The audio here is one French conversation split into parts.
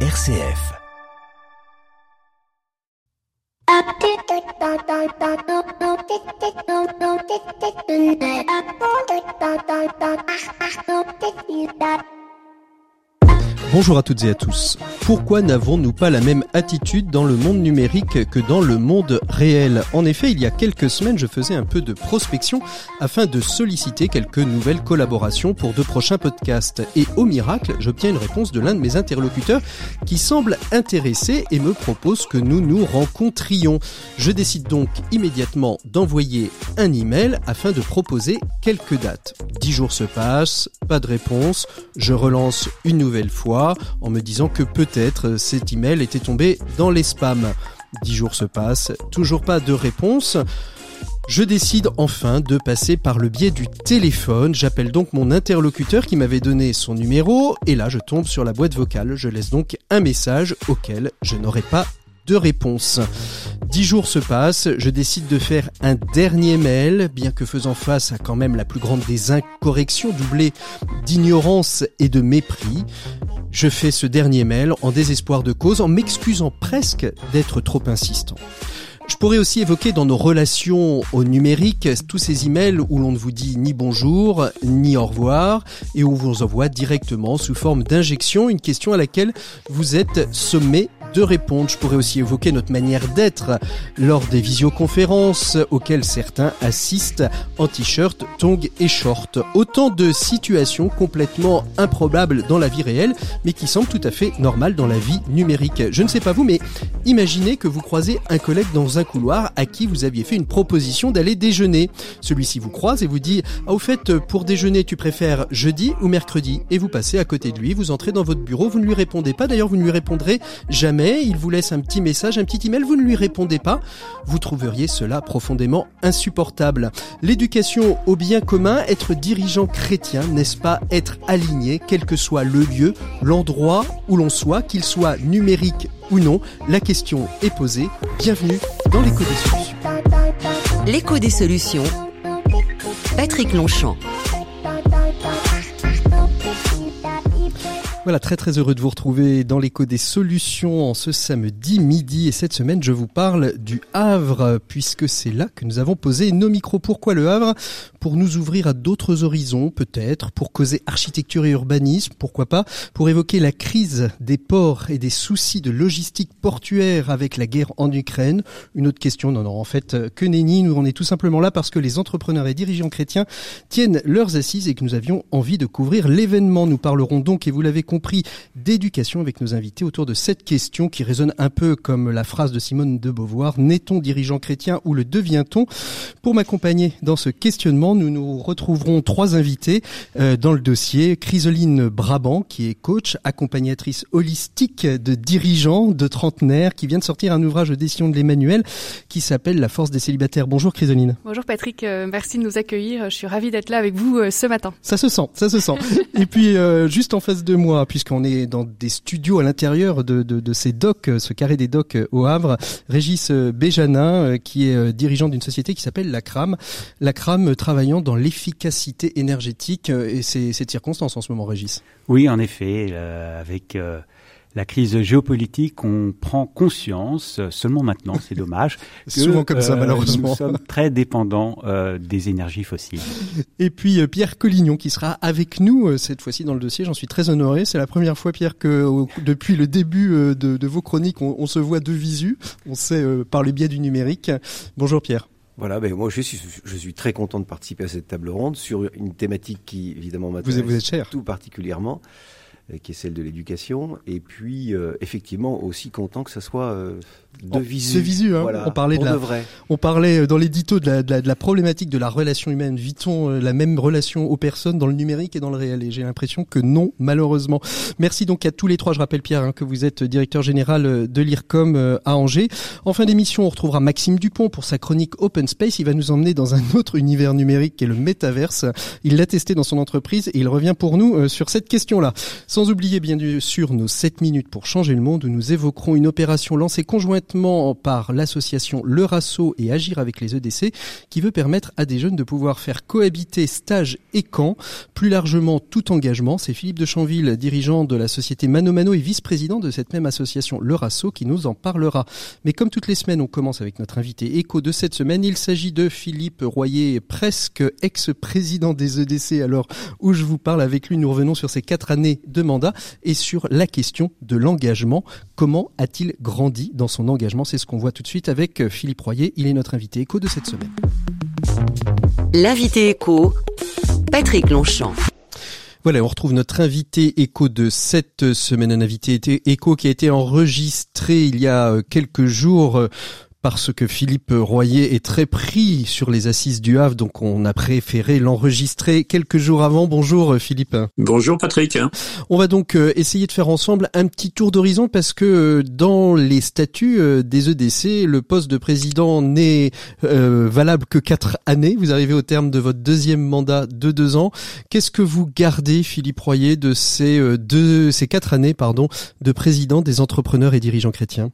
RCF. Bonjour à toutes et à tous. Pourquoi n'avons-nous pas la même attitude dans le monde numérique que dans le monde réel? En effet, il y a quelques semaines, je faisais un peu de prospection afin de solliciter quelques nouvelles collaborations pour de prochains podcasts. Et au miracle, j'obtiens une réponse de l'un de mes interlocuteurs qui semble intéressé et me propose que nous nous rencontrions. Je décide donc immédiatement d'envoyer un email afin de proposer quelques dates. Dix jours se passent, pas de réponse, je relance une nouvelle fois en me disant que peut-être cet email était tombé dans les spams. Dix jours se passent, toujours pas de réponse. Je décide enfin de passer par le biais du téléphone. J'appelle donc mon interlocuteur qui m'avait donné son numéro et là je tombe sur la boîte vocale. Je laisse donc un message auquel je n'aurai pas de réponse. Dix jours se passent, je décide de faire un dernier mail, bien que faisant face à quand même la plus grande des incorrections doublées d'ignorance et de mépris. Je fais ce dernier mail en désespoir de cause, en m'excusant presque d'être trop insistant. Je pourrais aussi évoquer dans nos relations au numérique tous ces emails où l'on ne vous dit ni bonjour, ni au revoir, et où vous envoie directement sous forme d'injection une question à laquelle vous êtes sommé de répondre. Je pourrais aussi évoquer notre manière d'être lors des visioconférences auxquelles certains assistent en t-shirt, tongs et short. Autant de situations complètement improbables dans la vie réelle, mais qui semblent tout à fait normales dans la vie numérique. Je ne sais pas vous, mais imaginez que vous croisez un collègue dans un couloir à qui vous aviez fait une proposition d'aller déjeuner. Celui-ci vous croise et vous dit Ah, au fait, pour déjeuner, tu préfères jeudi ou mercredi? Et vous passez à côté de lui, vous entrez dans votre bureau, vous ne lui répondez pas. D'ailleurs, vous ne lui répondrez jamais il vous laisse un petit message, un petit email, vous ne lui répondez pas, vous trouveriez cela profondément insupportable. L'éducation au bien commun, être dirigeant chrétien, n'est-ce pas être aligné, quel que soit le lieu, l'endroit où l'on soit, qu'il soit numérique ou non, la question est posée. Bienvenue dans l'écho des solutions. L'écho des solutions. Patrick Longchamp. Voilà, très très heureux de vous retrouver dans l'écho des solutions en ce samedi midi. Et cette semaine, je vous parle du Havre, puisque c'est là que nous avons posé nos micros. Pourquoi le Havre? Pour nous ouvrir à d'autres horizons, peut-être, pour causer architecture et urbanisme, pourquoi pas, pour évoquer la crise des ports et des soucis de logistique portuaire avec la guerre en Ukraine. Une autre question, non, non, en fait, que nenni, nous on est tout simplement là parce que les entrepreneurs et dirigeants chrétiens tiennent leurs assises et que nous avions envie de couvrir l'événement. Nous parlerons donc, et vous l'avez compris, compris d'éducation avec nos invités autour de cette question qui résonne un peu comme la phrase de Simone de Beauvoir, n'est-on dirigeant chrétien ou le devient-on? Pour m'accompagner dans ce questionnement, nous nous retrouverons trois invités euh, dans le dossier. Chrysoline Brabant, qui est coach, accompagnatrice holistique de dirigeants, de trentenaires, qui vient de sortir un ouvrage de décision de l'Emmanuel qui s'appelle La force des célibataires. Bonjour Chrysoline. Bonjour Patrick, euh, merci de nous accueillir. Je suis ravie d'être là avec vous euh, ce matin. Ça se sent, ça se sent. Et puis juste en face de moi, puisqu'on est dans des studios à l'intérieur de, de, ces docks, ce carré des docks au Havre. Régis Béjanin, euh, qui est euh, dirigeant d'une société qui s'appelle la CRAM. La CRAM travaillant dans l'efficacité énergétique. Euh, et c'est cette circonstance en ce moment, Régis. Oui, en effet, avec la crise géopolitique, on prend conscience seulement maintenant, c'est dommage. Souvent comme ça, malheureusement. Nous sommes très dépendants euh, des énergies fossiles. Et puis euh, Pierre Collignon qui sera avec nous euh, cette fois-ci dans le dossier. J'en suis très honoré. C'est la première fois, Pierre, que depuis le début de, de vos chroniques, on, on, se voit de visu. On sait par le biais du numérique. Bonjour Pierre. Voilà, ben moi je suis, je suis très content de participer à cette table ronde sur une thématique qui évidemment m'intéresse vous êtes cher. tout particulièrement. Euh, qui est celle de l'éducation. Et puis, euh, effectivement, aussi content que ça soit euh, de visu. visu, hein. on parlait de, la, vrai. on parlait dans l'édito de la, de, la, de la, problématique de la relation humaine. Vit-on la même relation aux personnes dans le numérique et dans le réel? Et j'ai l'impression que non, malheureusement. Merci donc à tous les trois. Je rappelle Pierre hein, que vous êtes directeur général de l'IRCOM à Angers. En fin d'émission, on retrouvera Maxime Dupont pour sa chronique Open Space. Il va nous emmener dans un autre univers numérique qui est le métaverse. Il l'a testé dans son entreprise et il revient pour nous sur cette question-là. Sans oublier bien sûr nos 7 minutes pour changer le monde où nous évoquerons une opération lancée conjointement par l'association Le Rasso et Agir avec les EDC qui veut permettre à des jeunes de pouvoir faire cohabiter stage et camp. Plus largement, tout engagement. C'est Philippe de Chanville, dirigeant de la société Mano Mano et vice-président de cette même association Le Rasso qui nous en parlera. Mais comme toutes les semaines, on commence avec notre invité écho de cette semaine. Il s'agit de Philippe Royer, presque ex-président des EDC. Alors, où je vous parle avec lui, nous revenons sur ces quatre années de mandat et sur la question de l'engagement. Comment a-t-il grandi dans son engagement? C'est ce qu'on voit tout de suite avec Philippe Royer. Il est notre invité écho de cette semaine. L'invité écho, Patrick Longchamp. Voilà, on retrouve notre invité écho de cette semaine, un invité écho qui a été enregistré il y a quelques jours parce que Philippe Royer est très pris sur les assises du Havre, donc on a préféré l'enregistrer quelques jours avant. Bonjour Philippe. Bonjour Patrick. On va donc euh, essayer de faire ensemble un petit tour d'horizon parce que euh, dans les statuts euh, des EDC, le poste de président n'est valable que quatre années. Vous arrivez au terme de votre deuxième mandat de deux ans. Qu'est-ce que vous gardez, Philippe Royer, de ces deux, ces quatre années, pardon, de président des entrepreneurs et dirigeants chrétiens?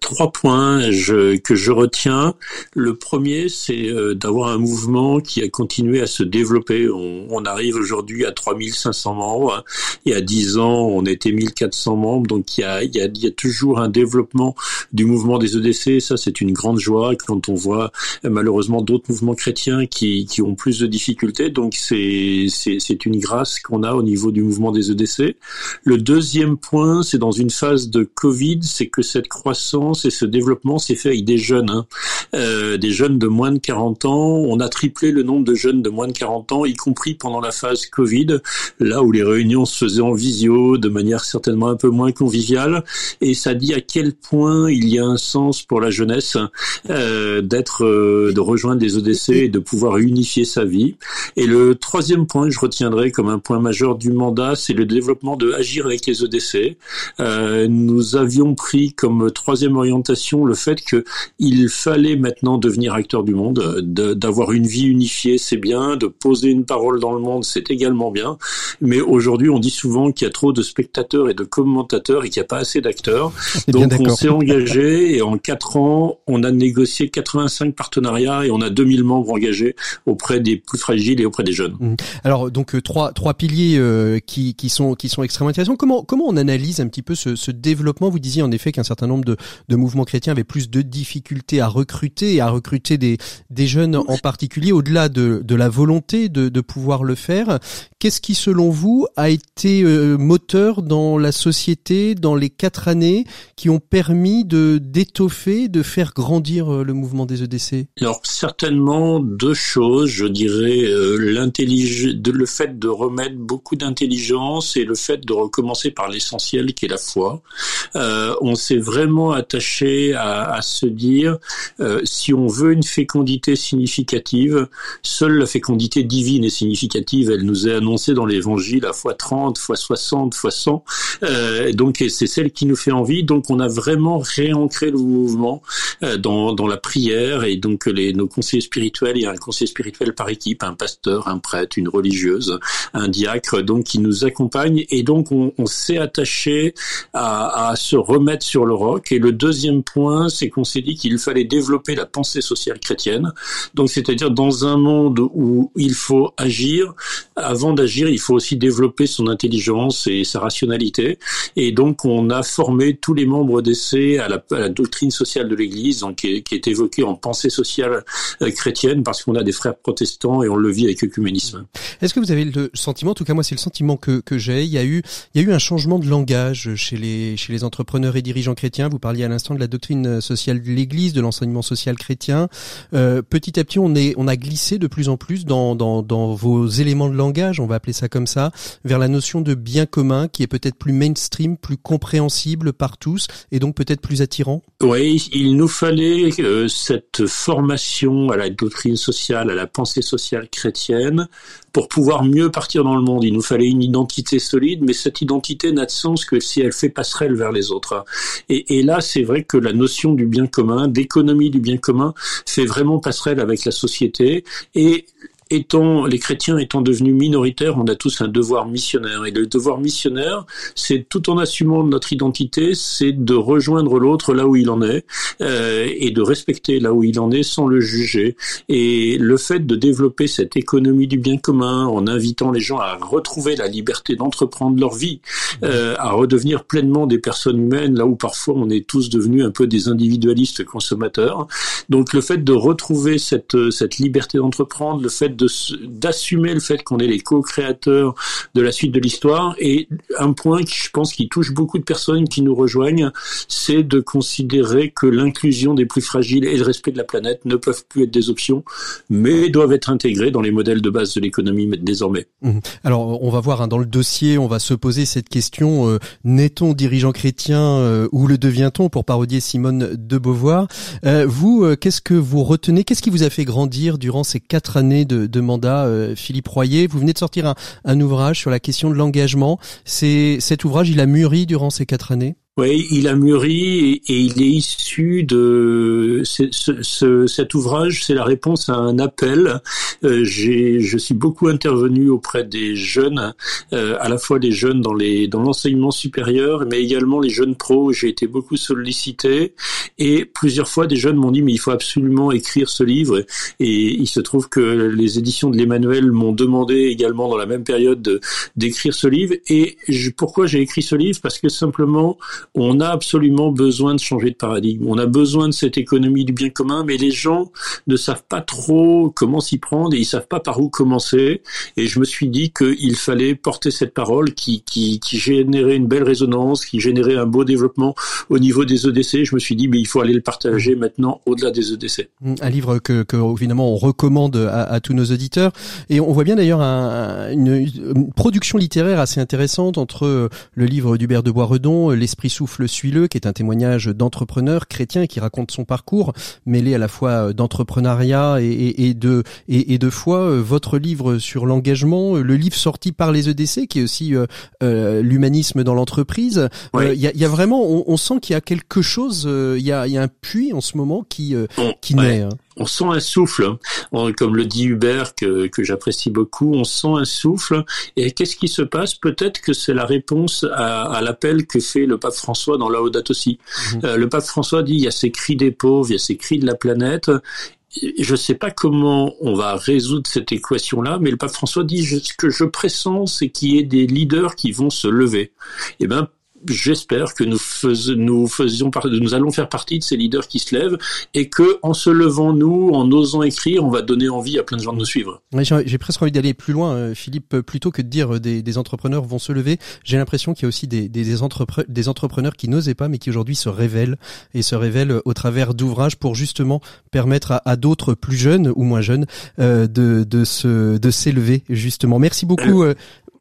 Trois points. Je que je retiens. Le premier, c'est euh, d'avoir un mouvement qui a continué à se développer. On, arrive aujourd'hui à 3500 membres. Il y a 10 ans, on était 1400 membres. Donc il y a, il y a, toujours un développement du mouvement des EDC. Ça, c'est une grande joie quand on voit malheureusement d'autres mouvements chrétiens qui, qui ont plus de difficultés. Donc c'est, c'est, une grâce qu'on a au niveau du mouvement des EDC. Le deuxième point, c'est dans une phase de Covid, c'est que cette croissance et ce développement s'est fait avec des jeunes, hein. euh, des jeunes de moins de 40 ans. On a triplé le nombre de jeunes de moins de 40 ans, y compris pendant la phase Covid, là où les réunions se faisaient en visio, de manière certainement un peu moins conviviale. Et ça dit à quel point il y a un sens pour la jeunesse euh, d'être, euh, de rejoindre des ODC et de pouvoir unifier sa vie. Et le troisième point que je retiendrai comme un point majeur du mandat, c'est le développement de agir avec les ODC. nous avions pris comme troisième orientation le fait que il fallait maintenant devenir acteur du monde, d'avoir une vie unifiée, c'est bien, de poser une parole dans le monde, c'est également bien. Mais aujourd'hui, on dit souvent qu'il y a trop de spectateurs et de commentateurs et qu'il n'y a pas assez d'acteurs. Donc on s'est engagé et en quatre ans, on a négocié 85 partenariats et on a 2000 membres engagés auprès des plus fragiles et auprès des jeunes. Mmh. Alors donc euh, trois trois piliers euh, qui qui sont qui sont extrêmement intéressants. Comment comment on analyse un petit peu ce, ce développement? Vous disiez en effet qu'un certain nombre de, de mouvements chrétiens avaient plus de difficultés difficulté à recruter et à recruter des, des jeunes en particulier, au-delà de, de la volonté de, de pouvoir le faire. Qu'est-ce qui, selon vous, a été euh, moteur dans la société dans les quatre années qui ont permis de d'étoffer, de faire grandir euh, le mouvement des EDC Alors certainement deux choses, je dirais euh, l'intelligence, le fait de remettre beaucoup d'intelligence et le fait de recommencer par l'essentiel qui est la foi. Euh, on s'est vraiment attaché à, à se dire euh, si on veut une fécondité significative, seule la fécondité divine est significative. Elle nous est annoncée dans l'Évangile à fois 30, fois 60, fois 100. Euh, donc c'est celle qui nous fait envie. Donc on a vraiment réancré le mouvement euh, dans, dans la prière et donc les, nos conseillers spirituels, il y a un conseiller spirituel par équipe, un pasteur, un prêtre, une religieuse, un diacre, donc qui nous accompagne et donc on, s'est attaché à, à se remettre sur le roc. Et le deuxième point, c'est qu'on s'est dit qu'il fallait développer la pensée sociale chrétienne. Donc, c'est-à-dire dans un monde où il faut agir, avant d'agir, il faut aussi développer son intelligence et sa rationalité. Et donc, on a formé tous les membres d'essai à, la, doctrine sociale de l'Église, qui est, évoquée en pensée sociale euh, chrétienne, parce qu'on a des frères protestants et on le vit avec œcuménisme. Est-ce que vous avez le sentiment, en tout cas moi c'est le sentiment que, j'ai, il y a eu il y a eu un changement de langage chez les chez les entrepreneurs et dirigeants chrétiens? Vous parliez à l'instant de la doctrine sociale de l'Église, de l'enseignement social chrétien. Euh, petit à petit, on est, on a glissé de plus en plus dans, vos éléments de langage, on va appeler ça comme ça, vers la notion de bien commun qui est peut-être plus mainstream, plus compréhensible par tous et donc peut-être plus attirant. Oui, il nous fallait euh, cette formation à la doctrine sociale, à la pensée sociale chrétienne pour pouvoir mieux partir dans le monde. Il nous fallait une identité solide, mais cette identité n'a de sens que si elle fait passerelle vers les autres. Et là, c'est vrai que la notion du bien commun, d'économie du bien commun, fait vraiment passerelle avec la société. Et étant les chrétiens étant devenus minoritaires, on a tous un devoir missionnaire. Et le devoir missionnaire, c'est tout en assumant notre identité, c'est de rejoindre l'autre là où il en est euh, et de respecter là où il en est sans le juger. Et le fait de développer cette économie du bien commun en invitant les gens à retrouver la liberté d'entreprendre leur vie, euh, à redevenir pleinement des personnes humaines, là où parfois on est tous devenus un peu des individualistes consommateurs. Donc le fait de retrouver cette, cette liberté d'entreprendre, le fait d'assumer le fait qu'on est les co-créateurs de la suite de l'histoire, et un point qui je pense qui touche beaucoup de personnes qui nous rejoignent, c'est de considérer que l'inclusion des plus fragiles et le respect de la planète ne peuvent plus être des options, mais doivent être intégrés dans les modèles de base de l'économie désormais. Mmh. Alors on va voir hein, dans le dossier, on va se poser cette question euh, n'est-on dirigeant chrétien euh, ou le devient-on pour parodier Simone de Beauvoir euh, Vous, qu'est-ce que vous retenez Qu'est-ce qui vous a fait grandir durant ces quatre années de, de mandat, Philippe Royer Vous venez de sortir un, ouvrage sur la question de l'engagement. Cet ouvrage, il a mûri durant ces quatre années? Oui, il a mûri et, il est issu de ce, cet ouvrage. C'est la réponse à un appel. Euh, je suis beaucoup intervenu auprès des jeunes, euh, à la fois les jeunes dans les dans l'enseignement supérieur, mais également les jeunes pros. J'ai été beaucoup sollicité et plusieurs fois des jeunes m'ont dit mais il faut absolument écrire ce livre. Et il se trouve que les éditions de l'Emmanuel m'ont demandé également dans la même période d'écrire ce livre. Et pourquoi j'ai écrit ce livre? Parce que simplement on a absolument besoin de changer de paradigme. On a besoin de cette économie du bien commun, mais les gens ne savent pas trop comment s'y prendre et ils savent pas par où commencer. Et je me suis dit qu'il fallait porter cette parole qui, qui, qui générait une belle résonance, qui générait un beau développement au niveau des EDC. Je me suis dit, mais il faut aller le partager maintenant au-delà des EDC. Un livre que, que évidemment on recommande à, à, tous nos auditeurs. Et on voit bien d'ailleurs un, une, une, production littéraire assez intéressante entre le livre d'Hubert de Boisredon, L'esprit Souffle suis-le, qui est un témoignage d'entrepreneur chrétien qui raconte son parcours, mêlé à la fois d'entrepreneuriat et, de, et, de foi. Euh, votre livre sur l'engagement, euh, le livre sorti par les EDC, qui est aussi euh, l'humanisme dans l'entreprise. Il y, a, vraiment, on, sent qu'il y a quelque chose, il y a, y a un puits en ce moment qui, qui naît. On sent un souffle, hein. comme le dit Hubert que, que j'apprécie beaucoup, on sent un souffle. Et qu'est-ce qui se passe? Peut-être que c'est la réponse à, à l'appel que fait le pape François dans Laudato aussi. Mhm. Euh, le pape François dit il y a ces cris des pauvres, il y a ces cris de la planète. Je ne sais pas comment on va résoudre cette équation-là, mais le pape François dit ce que je pressens, c'est qu'il y ait des leaders qui vont se lever. Eh ben j'espère que nous, nous faisions nous allons faire partie de ces leaders qui se lèvent et que en se levant nous, en osant écrire, on va donner envie à plein de gens de nous suivre. J'ai presque envie d'aller plus loin, euh, Philippe. Plutôt que de dire euh, des, des entrepreneurs vont se lever, j'ai l'impression qu'il y a aussi des, des, des, entrepreneurs qui n'osaient pas, mais qui aujourd'hui se révèlent et se révèlent au travers d'ouvrages pour justement permettre à, à d'autres plus jeunes ou moins jeunes euh, de, de se de s'élever justement. Merci beaucoup. Euh,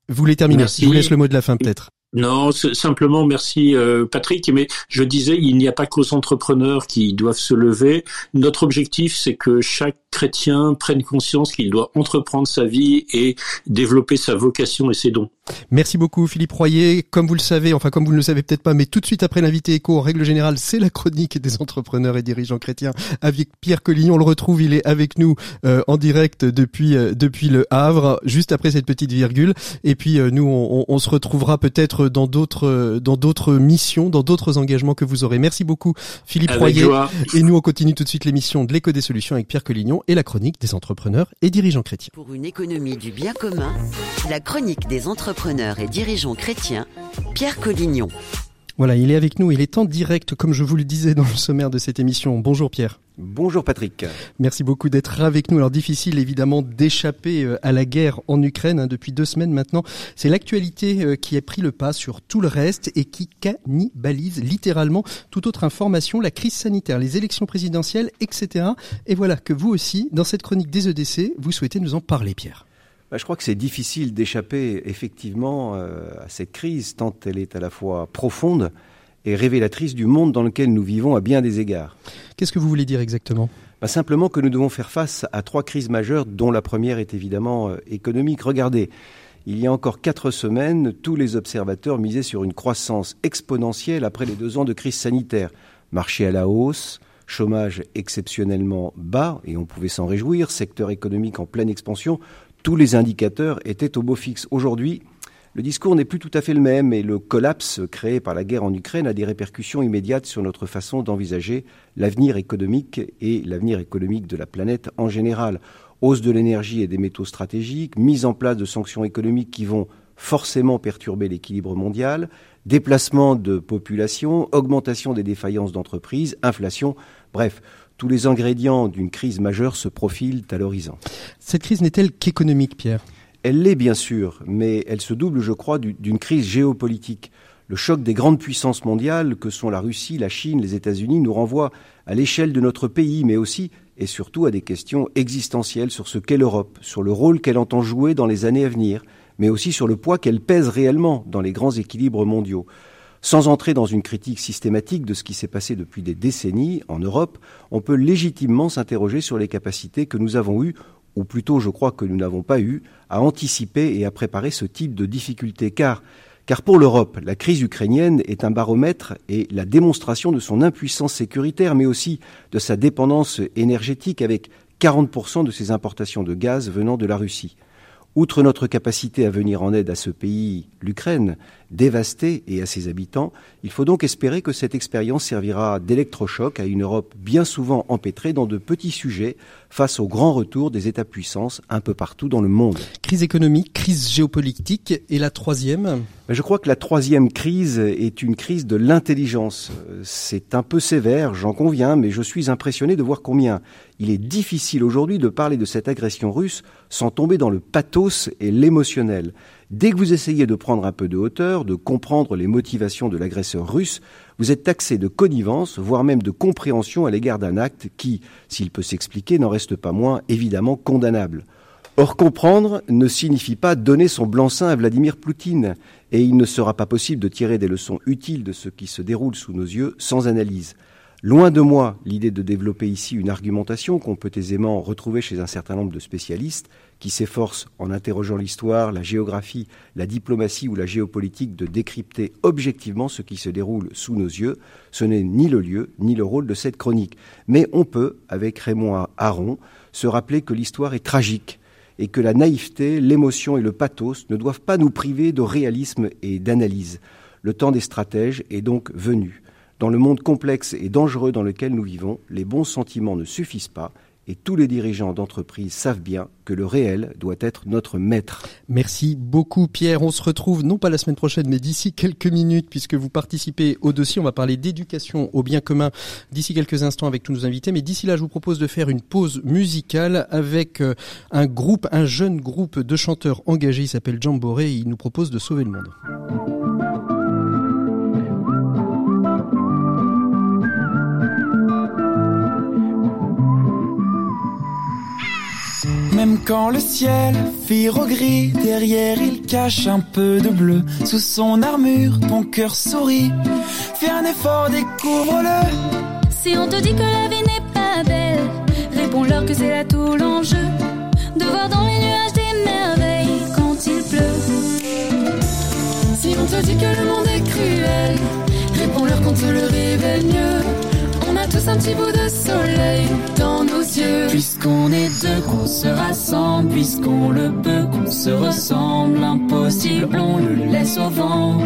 vous voulez terminer Je vous laisse le mot de la fin peut-être. Non, simplement merci euh, Patrick. Mais je disais, il n'y a pas qu'aux entrepreneurs qui doivent se lever. Notre objectif, c'est que chaque chrétien prenne conscience qu'il doit entreprendre sa vie et développer sa vocation et ses dons. Merci beaucoup Philippe Royer. Comme vous le savez, enfin comme vous ne le savez peut-être pas, mais tout de suite après l'invité écho, en règle générale, c'est la chronique des entrepreneurs et dirigeants chrétiens avec Pierre Collignon. On le retrouve, il est avec nous euh, en direct depuis euh, depuis le Havre, juste après cette petite virgule. Et puis nous, on, on se retrouvera peut-être dans d'autres dans d'autres missions, dans d'autres engagements que vous aurez. Merci beaucoup Philippe Royer. Et nous, on continue tout de suite l'émission de l'écho des solutions avec Pierre Collignon et la chronique des entrepreneurs et dirigeants chrétiens. Pour une économie du bien commun, la chronique des entrepreneurs et dirigeants chrétiens, Pierre Collignon. Voilà, il est avec nous, il est en direct, comme je vous le disais dans le sommaire de cette émission. Bonjour Pierre. Bonjour Patrick. Merci beaucoup d'être avec nous. Alors difficile évidemment d'échapper euh, à la guerre en Ukraine hein, depuis deux semaines maintenant. C'est l'actualité euh, qui a pris le pas sur tout le reste et qui cannibalise littéralement toute autre information, la crise sanitaire, les élections présidentielles, etc. Et voilà que vous aussi, dans cette chronique des EDC, vous souhaitez nous en parler Pierre. Bah, je crois que c'est difficile d'échapper effectivement euh, à cette crise, tant elle est à la fois profonde et révélatrice du monde dans lequel nous vivons à bien des égards. Qu'est-ce que vous voulez dire exactement? Bah, Simplement que nous devons faire face à trois crises majeures, dont la première est évidemment euh, économique. Regardez, il y a encore quatre semaines, tous les observateurs misaient sur une croissance exponentielle après les deux ans de crise sanitaire. Marché à la hausse, chômage exceptionnellement bas, et on pouvait s'en réjouir, secteur économique en pleine expansion, tous les indicateurs étaient au beau fixe. Aujourd'hui, le discours n'est plus tout à fait le même et le collapse créé par la guerre en Ukraine a des répercussions immédiates sur notre façon d'envisager l'avenir économique et l'avenir économique de la planète en général. Hausse de l'énergie et des métaux stratégiques, mise en place de sanctions économiques qui vont forcément perturber l'équilibre mondial, déplacement de population, augmentation des défaillances d'entreprises, inflation, bref, tous les ingrédients d'une crise majeure se profilent à l'horizon. Cette crise n'est-elle qu'économique, Pierre? Elle l'est bien sûr, mais elle se double, je crois, d'une crise géopolitique. Le choc des grandes puissances mondiales, que sont la Russie, la Chine, les États-Unis, nous renvoie à l'échelle de notre pays, mais aussi et surtout à des questions existentielles sur ce qu'est l'Europe, sur le rôle qu'elle entend jouer dans les années à venir, mais aussi sur le poids qu'elle pèse réellement dans les grands équilibres mondiaux. Sans entrer dans une critique systématique de ce qui s'est passé depuis des décennies en Europe, on peut légitimement s'interroger sur les capacités que nous avons eues, ou plutôt je crois que nous n'avons pas eu, à anticiper et à préparer ce type de difficultés. Car, car pour l'Europe, la crise ukrainienne est un baromètre et la démonstration de son impuissance sécuritaire, mais aussi de sa dépendance énergétique avec 40% de ses importations de gaz venant de la Russie. Outre notre capacité à venir en aide à ce pays, l'Ukraine, dévasté, et à ses habitants, il faut donc espérer que cette expérience servira d'électrochoc à une Europe bien souvent empêtrée dans de petits sujets face au grand retour des États-puissances un peu partout dans le monde. Crise économique, crise géopolitique, et la troisième Je crois que la troisième crise est une crise de l'intelligence. C'est un peu sévère, j'en conviens, mais je suis impressionné de voir combien il est difficile aujourd'hui de parler de cette agression russe sans tomber dans le pathos et l'émotionnel. Dès que vous essayez de prendre un peu de hauteur, de comprendre les motivations de l'agresseur russe, vous êtes taxé de connivence, voire même de compréhension à l'égard d'un acte qui, s'il peut s'expliquer, n'en reste pas moins évidemment condamnable. Or, comprendre ne signifie pas donner son blanc-seing à Vladimir Poutine, et il ne sera pas possible de tirer des leçons utiles de ce qui se déroule sous nos yeux sans analyse. Loin de moi l'idée de développer ici une argumentation qu'on peut aisément retrouver chez un certain nombre de spécialistes qui s'efforcent, en interrogeant l'histoire, la géographie, la diplomatie ou la géopolitique, de décrypter objectivement ce qui se déroule sous nos yeux. Ce n'est ni le lieu ni le rôle de cette chronique. Mais on peut, avec Raymond Aron, se rappeler que l'histoire est tragique et que la naïveté, l'émotion et le pathos ne doivent pas nous priver de réalisme et d'analyse. Le temps des stratèges est donc venu. Dans le monde complexe et dangereux dans lequel nous vivons, les bons sentiments ne suffisent pas et tous les dirigeants d'entreprise savent bien que le réel doit être notre maître. Merci beaucoup Pierre. On se retrouve non pas la semaine prochaine mais d'ici quelques minutes puisque vous participez au dossier. On va parler d'éducation au bien commun d'ici quelques instants avec tous nos invités. Mais d'ici là, je vous propose de faire une pause musicale avec euh, un groupe, un jeune groupe de chanteurs engagés. Il s'appelle Jamboree et il nous propose de sauver le monde. Quand le ciel vire au gris, derrière il cache un peu de bleu. Sous son armure, ton cœur sourit. Fais un effort, découvre-le. Si on te dit que la vie n'est pas belle, réponds-leur que c'est là tout l'enjeu. De voir dans les nuages des merveilles quand il pleut. Si on te dit que le monde est cruel, réponds-leur qu'on te le révèle mieux. Tous un petit bout de soleil dans nos yeux. Puisqu'on est deux, qu'on se rassemble. Puisqu'on le peut, qu'on se ressemble. Impossible, on le laisse au vent.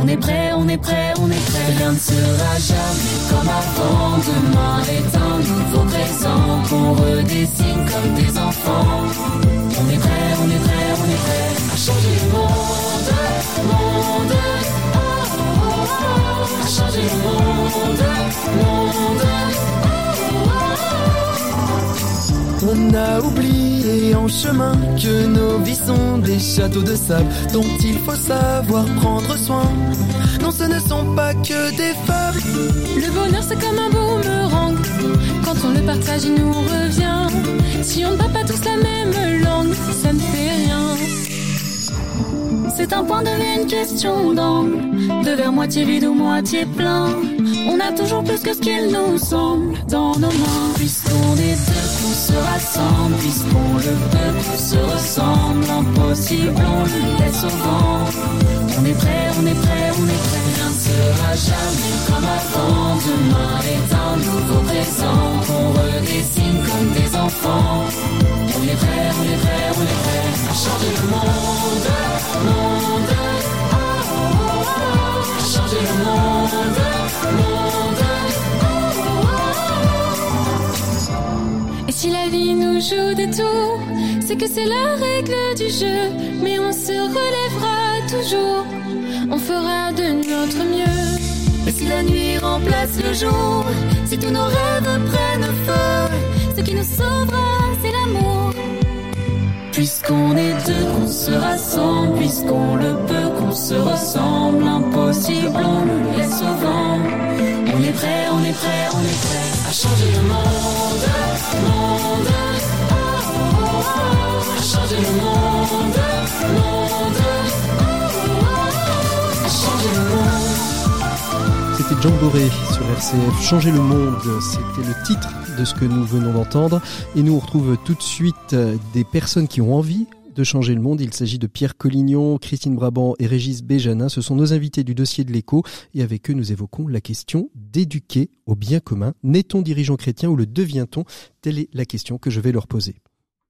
On est prêt, on est prêt, on est prêt. Rien ne sera jamais comme avant. Demain est un nouveau présent qu'on redessine comme des enfants. On est prêt, on est prêt, on est prêt à changer le monde, monde. Oh, oh, oh, à changer le monde. On a oublié en chemin que nos vies sont des châteaux de sable dont il faut savoir prendre soin. Non, ce ne sont pas que des fables. Le bonheur c'est comme un boomerang. Quand on le partage, il nous revient. Si on ne parle pas tous la même langue, ça ne fait rien. C'est un point de une question d'angle. De verre moitié vide ou moitié plein. On a toujours plus que ce qu'il nous semble dans nos mains. Puisqu'on est deux, qu'on se rassemble. Puisqu'on le veut, qu'on se ressemble. Impossible, on le laisse au vent. On est prêt, on est prêt, on est prêt. Rien ne sera jamais comme avant. Demain est un nouveau présent qu'on redessine comme des enfants. On est prêt, on est prêt, on est prêt à changer le monde, monde. Oh, oh, oh, changer le monde. Joue des tours, c'est que c'est la règle du jeu, mais on se relèvera toujours, on fera de notre mieux. Si la nuit remplace le jour, si tous nos rêves prennent feu, ce qui nous sauvera, c'est l'amour. Puisqu'on est deux, qu'on se rassemble, puisqu'on le peut, qu'on se ressemble, impossible, on le laisse au. On est prêt, on est prêt, on est prêt à changer le monde, monde, C'était Jean Boré sur RCF. Changer le monde, c'était le titre de ce que nous venons d'entendre. Et nous on retrouve tout de suite euh, des personnes qui ont envie de changer le monde. Il s'agit de Pierre Collignon, Christine Brabant et Régis Béjanin. Ce sont nos invités du dossier de l'écho. Et avec eux, nous évoquons la question d'éduquer au bien commun. N'est-on dirigeant chrétien ou le devient-on? Telle est la question que je vais leur poser.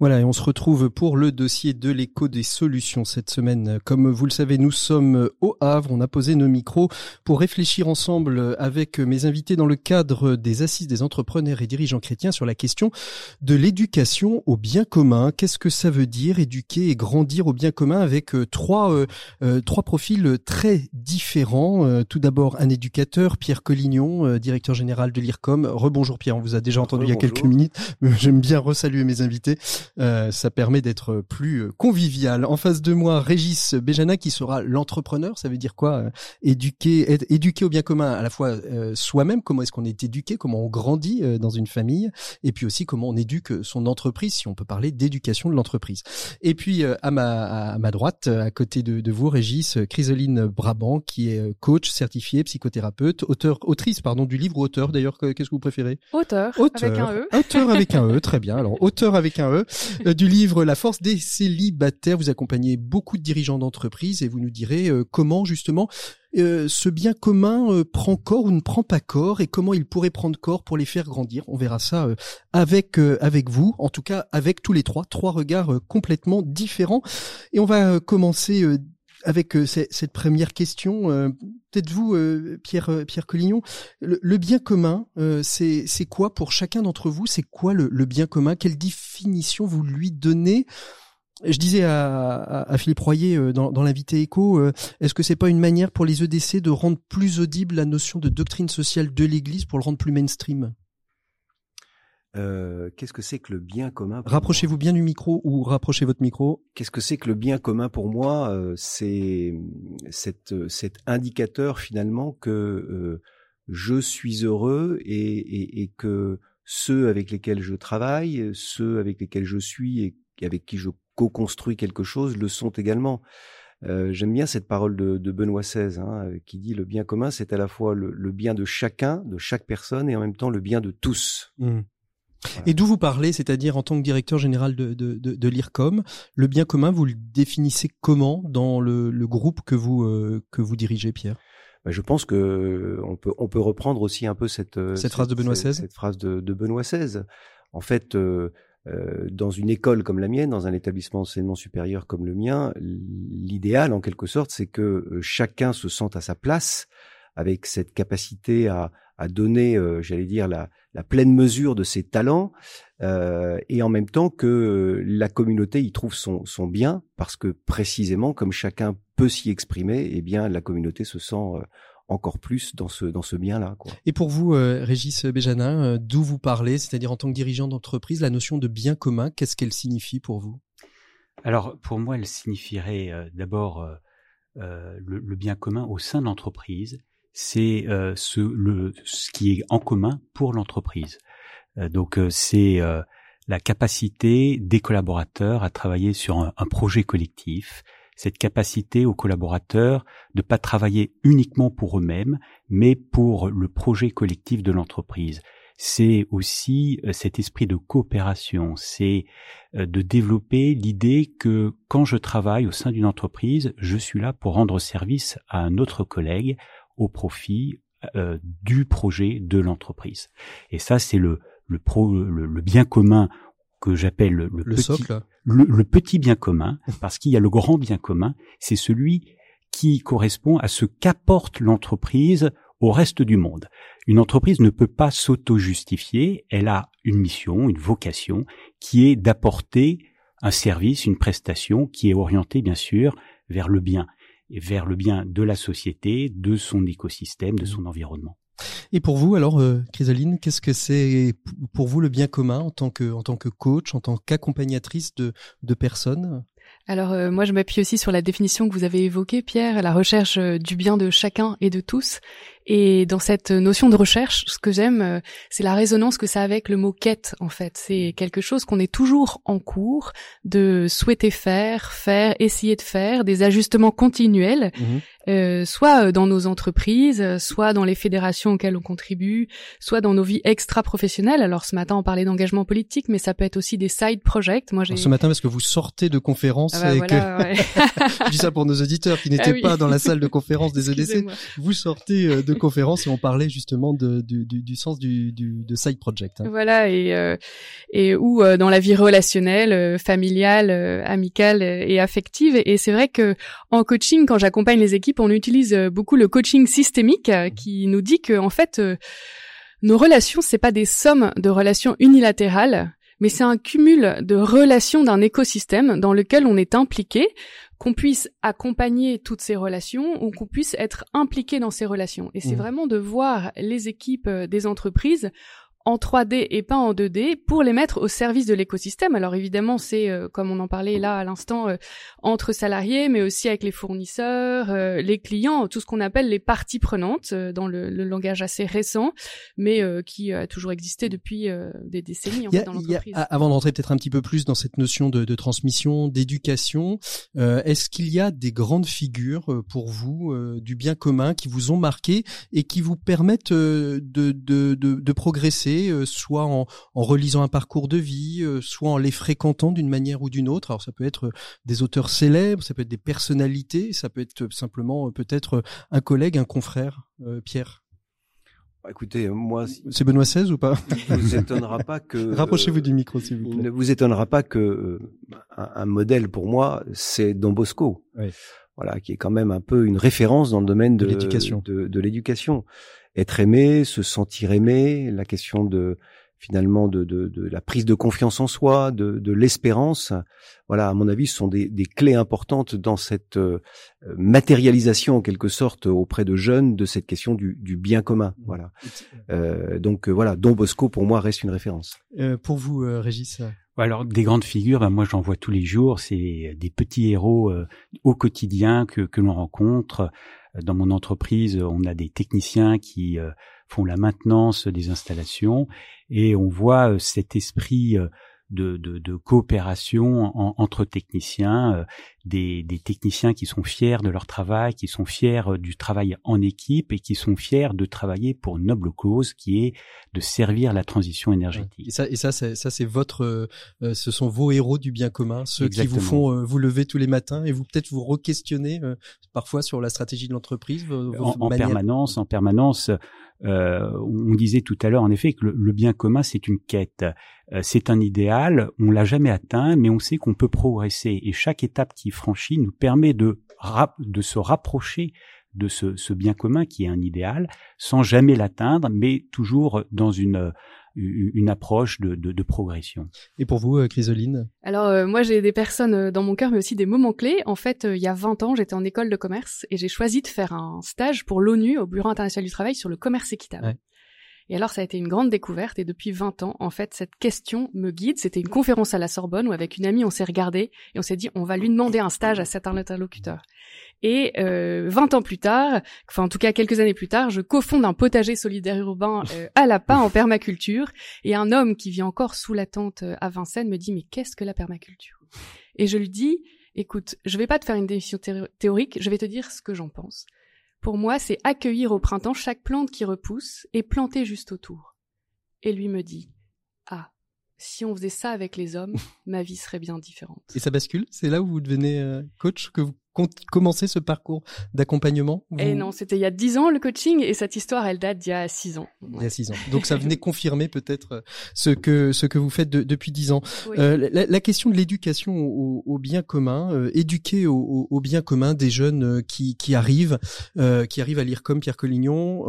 Voilà, et on se retrouve pour le dossier de l'écho des solutions cette semaine. Comme vous le savez, nous sommes au Havre. On a posé nos micros pour réfléchir ensemble avec mes invités dans le cadre des assises des entrepreneurs et dirigeants chrétiens sur la question de l'éducation au bien commun. Qu'est-ce que ça veut dire éduquer et grandir au bien commun avec euh, trois euh, euh, trois profils très différents? Tout d'abord, un éducateur, Pierre Collignon, directeur général de l'IRCOM. Rebonjour Pierre, on vous a déjà entendu il y a quelques minutes. mais J'aime bien resaluer mes invités. Euh, ça permet d'être plus euh, convivial. En face de moi, Régis Béjana qui sera l'entrepreneur. Ça veut dire quoi euh, Éduquer, être éduqué au bien commun à la fois euh, soi-même. Comment est-ce qu'on est éduqué Comment on grandit euh, dans une famille Et puis aussi comment on éduque son entreprise, si on peut parler d'éducation de l'entreprise. Et puis à ma à ma droite, à côté de, de vous, Régis, Chrysoline Brabant, qui est coach certifié, psychothérapeute, auteur, autrice pardon du livre ou auteur. D'ailleurs, que- qu'est-ce que vous préférez? Auteur, Auteur. avec un E. Auteur avec un E, très bien. Alors, auteur avec un Euh, du livre La force des célibataires. Vous accompagnez beaucoup de dirigeants d'entreprise et vous nous direz euh, comment justement euh, ce bien commun prend corps ou ne prend pas corps et comment il pourrait prendre corps pour les faire grandir. On verra ça avec avec vous, en tout cas avec tous les trois, trois regards complètement différents. Et on va commencer avec euh, ce- cette première question. Euh, Peut-être vous, euh, Pierre euh, Pierre Collignon, le, le bien commun, euh, c'est quoi pour chacun d'entre vous? C'est quoi le, le bien commun? Quelle définition vous lui donnez? Je disais à, à- à Philippe Royer euh, dans, dans l'invité écho, est-ce que c'est pas une manière pour les EDC de rendre plus audible la notion de doctrine sociale de l'Église pour le rendre plus mainstream? Euh, Qu'est-ce que c'est que le bien commun Rapprochez-vous bien du micro ou rapprochez votre micro. Qu'est-ce que c'est que le bien commun pour moi Euh, C'est cet, euh, cet indicateur finalement que euh, je suis heureux et, et, et que ceux avec lesquels je travaille, ceux avec lesquels je suis et avec qui je co-construis quelque chose le sont également. Euh, J'aime bien cette parole de, de Benoît XVI hein, qui dit le bien commun, c'est à la fois le, le bien de chacun, de chaque personne, et en même temps le bien de tous. Et d'où vous parlez, c'est-à-dire en tant que directeur général de, de, de, de l'IRCOM, le bien commun, vous le définissez comment dans le, le groupe que vous, euh, que vous dirigez, Pierre? Ben, Je pense que on peut on peut reprendre aussi un peu cette euh, Cette phrase de Benoît cette, XVI cette phrase de, de Benoît XVI. En fait, euh, euh, dans une école comme la mienne, dans un établissement d'enseignement supérieur comme le mien, l'idéal en quelque sorte, c'est que euh, chacun se sente à sa place, avec cette capacité à, à donner, euh, j'allais dire, la, la pleine mesure de ses talents, euh, et en même temps que euh, la communauté y trouve son, son bien, parce que précisément, comme chacun peut s'y exprimer, eh bien, la communauté se sent euh, encore plus dans ce dans ce bien-là. Et pour vous, euh, Régis Béjanin, euh, d'où vous parlez, c'est-à-dire en tant que dirigeant d'entreprise, la notion de bien commun, qu'est-ce qu'elle signifie pour vous? Alors, pour moi, elle signifierait euh, d'abord le, le bien commun au sein de l'entreprise. C'est euh, ce, le, ce qui est en commun pour l'entreprise. Euh, donc, euh, c'est euh, la capacité des collaborateurs à travailler sur un, un projet collectif, cette capacité aux collaborateurs de pas travailler uniquement pour eux-mêmes, mais pour le projet collectif de l'entreprise. C'est aussi euh, cet esprit de coopération, c'est euh, de développer l'idée que quand je travaille au sein d'une entreprise, je suis là pour rendre service à un autre collègue au profit euh, du projet de l'entreprise. Et ça, c'est le, le, pro, le, le bien commun que j'appelle le, le petit, socle le, petit bien commun, parce qu'il y a le grand bien commun, c'est celui qui correspond à ce qu'apporte l'entreprise au reste du monde. Une entreprise ne peut pas s'auto-justifier, elle a une mission, une vocation qui est d'apporter un service, une prestation qui est orientée bien sûr vers le bien, vers le bien de la société, de son écosystème, de son environnement. Et pour vous, alors, euh, Chrysaline, qu'est-ce que c'est pour vous le bien commun en tant que, en tant que coach, en tant qu'accompagnatrice de, de personnes? Alors euh, moi je m'appuie aussi sur la définition que vous avez évoquée Pierre, la recherche euh, du bien de chacun et de tous et dans cette notion de recherche, ce que j'aime, euh, c'est la résonance que ça a avec le mot quête, en fait. C'est quelque chose qu'on est toujours en cours de souhaiter faire, faire, essayer de faire, des ajustements continuels, mhm. euh, soit dans nos entreprises, soit dans les fédérations auxquelles on contribue, soit dans nos vies extra-professionnelles. Alors ce matin, on parlait d'engagement politique, mais ça peut être aussi des side projects. Moi, j'ai... Ce matin, parce que vous sortez de conférences ah bah que... je dis ça pour nos auditeurs qui n'étaient ah pas dans la salle de conférence des EDC. Vous sortez euh, conférence et on parlait justement du, sens du, de side project. Hein. Voilà et euh, et où euh, dans la vie relationnelle, euh, familiale, amicale et affective. Et, c'est vrai que en coaching, quand j'accompagne les équipes, on utilise beaucoup le coaching systémique qui nous dit que en fait nos relations c'est pas des sommes de relations unilatérales mais c'est un cumul de relations d'un écosystème dans lequel on est impliqué qu'on puisse accompagner toutes ces relations ou qu'on puisse être impliqué dans ces relations. Et c'est mmh. vraiment de voir les équipes euh, des entreprises en 3D et pas en 2D pour les mettre au service de l'écosystème. Alors évidemment, c'est euh, comme on en parlait là à l'instant euh, entre salariés, mais aussi avec les fournisseurs, euh, les clients, tout ce qu'on appelle les parties prenantes dans le, le, langage assez récent, mais qui a toujours existé depuis des décennies en fait, dans l'entreprise. Avant de rentrer peut-être un petit peu plus dans cette notion de, de transmission, d'éducation, est-ce qu'il y a des grandes figures pour vous du bien commun qui vous ont marqué et qui vous permettent de, de, de, de euh, soit en, relisant un parcours de vie, euh, soit en les fréquentant d'une manière ou d'une autre. Alors ça peut être euh, des auteurs célèbres, ça peut être des personnalités, ça peut être simplement peut-être un collègue, un confrère, Pierre. Bah, écoutez, moi, c'est Benoît XVI ou pas Vous étonnera pas que rapprochez-vous du micro, s'il vous plaît. Ne vous étonnera pas que un, modèle pour moi, c'est Don Bosco. Voilà, qui est quand même un peu une référence dans le domaine de, l'éducation. de l'éducation être aimé, se sentir aimé, la question de finalement de, de, de la prise de confiance en soi, de, de l'espérance. Voilà, à mon avis, ce sont des, des clés importantes dans cette euh, matérialisation en quelque sorte auprès de jeunes de cette question du, du bien commun. Voilà. Euh, donc euh, voilà, Don Bosco pour moi reste une référence. Euh, pour vous, Régis. Alors des grandes figures, ben, moi j'en vois tous les jours. C'est des petits héros au quotidien que, que l'on rencontre. Dans mon entreprise, on a des techniciens qui euh, font la maintenance des installations et on voit euh, cet esprit euh, de, de, de coopération entre techniciens, euh, des, des, techniciens qui sont fiers de leur travail, qui sont fiers euh, du travail en équipe et qui sont fiers de travailler pour une noble cause qui est de servir la transition énergétique. Et ça, et ça, ça, c'est votre, euh, ce sont vos héros du bien commun, ceux qui vous font vous lever tous les matins et vous peut-être vous re-questionner parfois sur la stratégie de l'entreprise. En, en, permanence, en permanence. Euh, on disait tout à l'heure en effet que le, bien commun c'est une quête, euh, c'est un idéal, on l'a jamais atteint, mais on sait qu'on peut progresser. Et chaque étape qui franchit nous permet de de se rapprocher de ce, ce bien commun qui est un idéal, sans jamais l'atteindre, mais toujours dans une une approche de, de, de, progression. Et pour vous, euh, Chrysoline? Alors euh, moi j'ai des personnes euh, dans mon cœur, mais aussi des moments clés. En fait, il y a 20 ans, j'étais en école de commerce et j'ai choisi de faire un stage pour l'ONU au Bureau international du travail sur le commerce équitable. Et alors, ça a été une grande découverte. Et depuis 20 ans, en fait, cette question me guide. C'était une conférence à la Sorbonne où, avec une amie, on s'est regardé et on s'est dit, on va lui demander un stage à cet interlocuteur. Et euh, 20 ans plus tard, enfin en tout cas quelques années plus tard, je cofonde un potager solidaire urbain euh, à Lapin en permaculture. Et un homme qui vit encore sous la tente euh, à Vincennes me dit, mais qu'est-ce que la permaculture? Et je lui dis, écoute, je vais pas te faire une définition théorique, je vais te dire ce que j'en pense. Pour moi, c'est accueillir au printemps chaque plante qui repousse et planter juste autour. Et lui me dit si on faisait ça avec les hommes, ma vie serait bien différente. Et ça bascule? C'est là où vous devenez euh, coach, que vous commencé ce parcours d'accompagnement? Et eh non, c'était il y a dix ans le coaching et cette histoire, elle date d'il y a six ans. Il y a six ans. Donc ça venait confirmer peut-être euh, ce que ce que vous faites depuis dix ans. Euh, la, question de l'éducation au, bien commun, euh, éduquer au, au, bien commun des jeunes qui qui arrivent, qui arrivent à lire comme Pierre Collignon.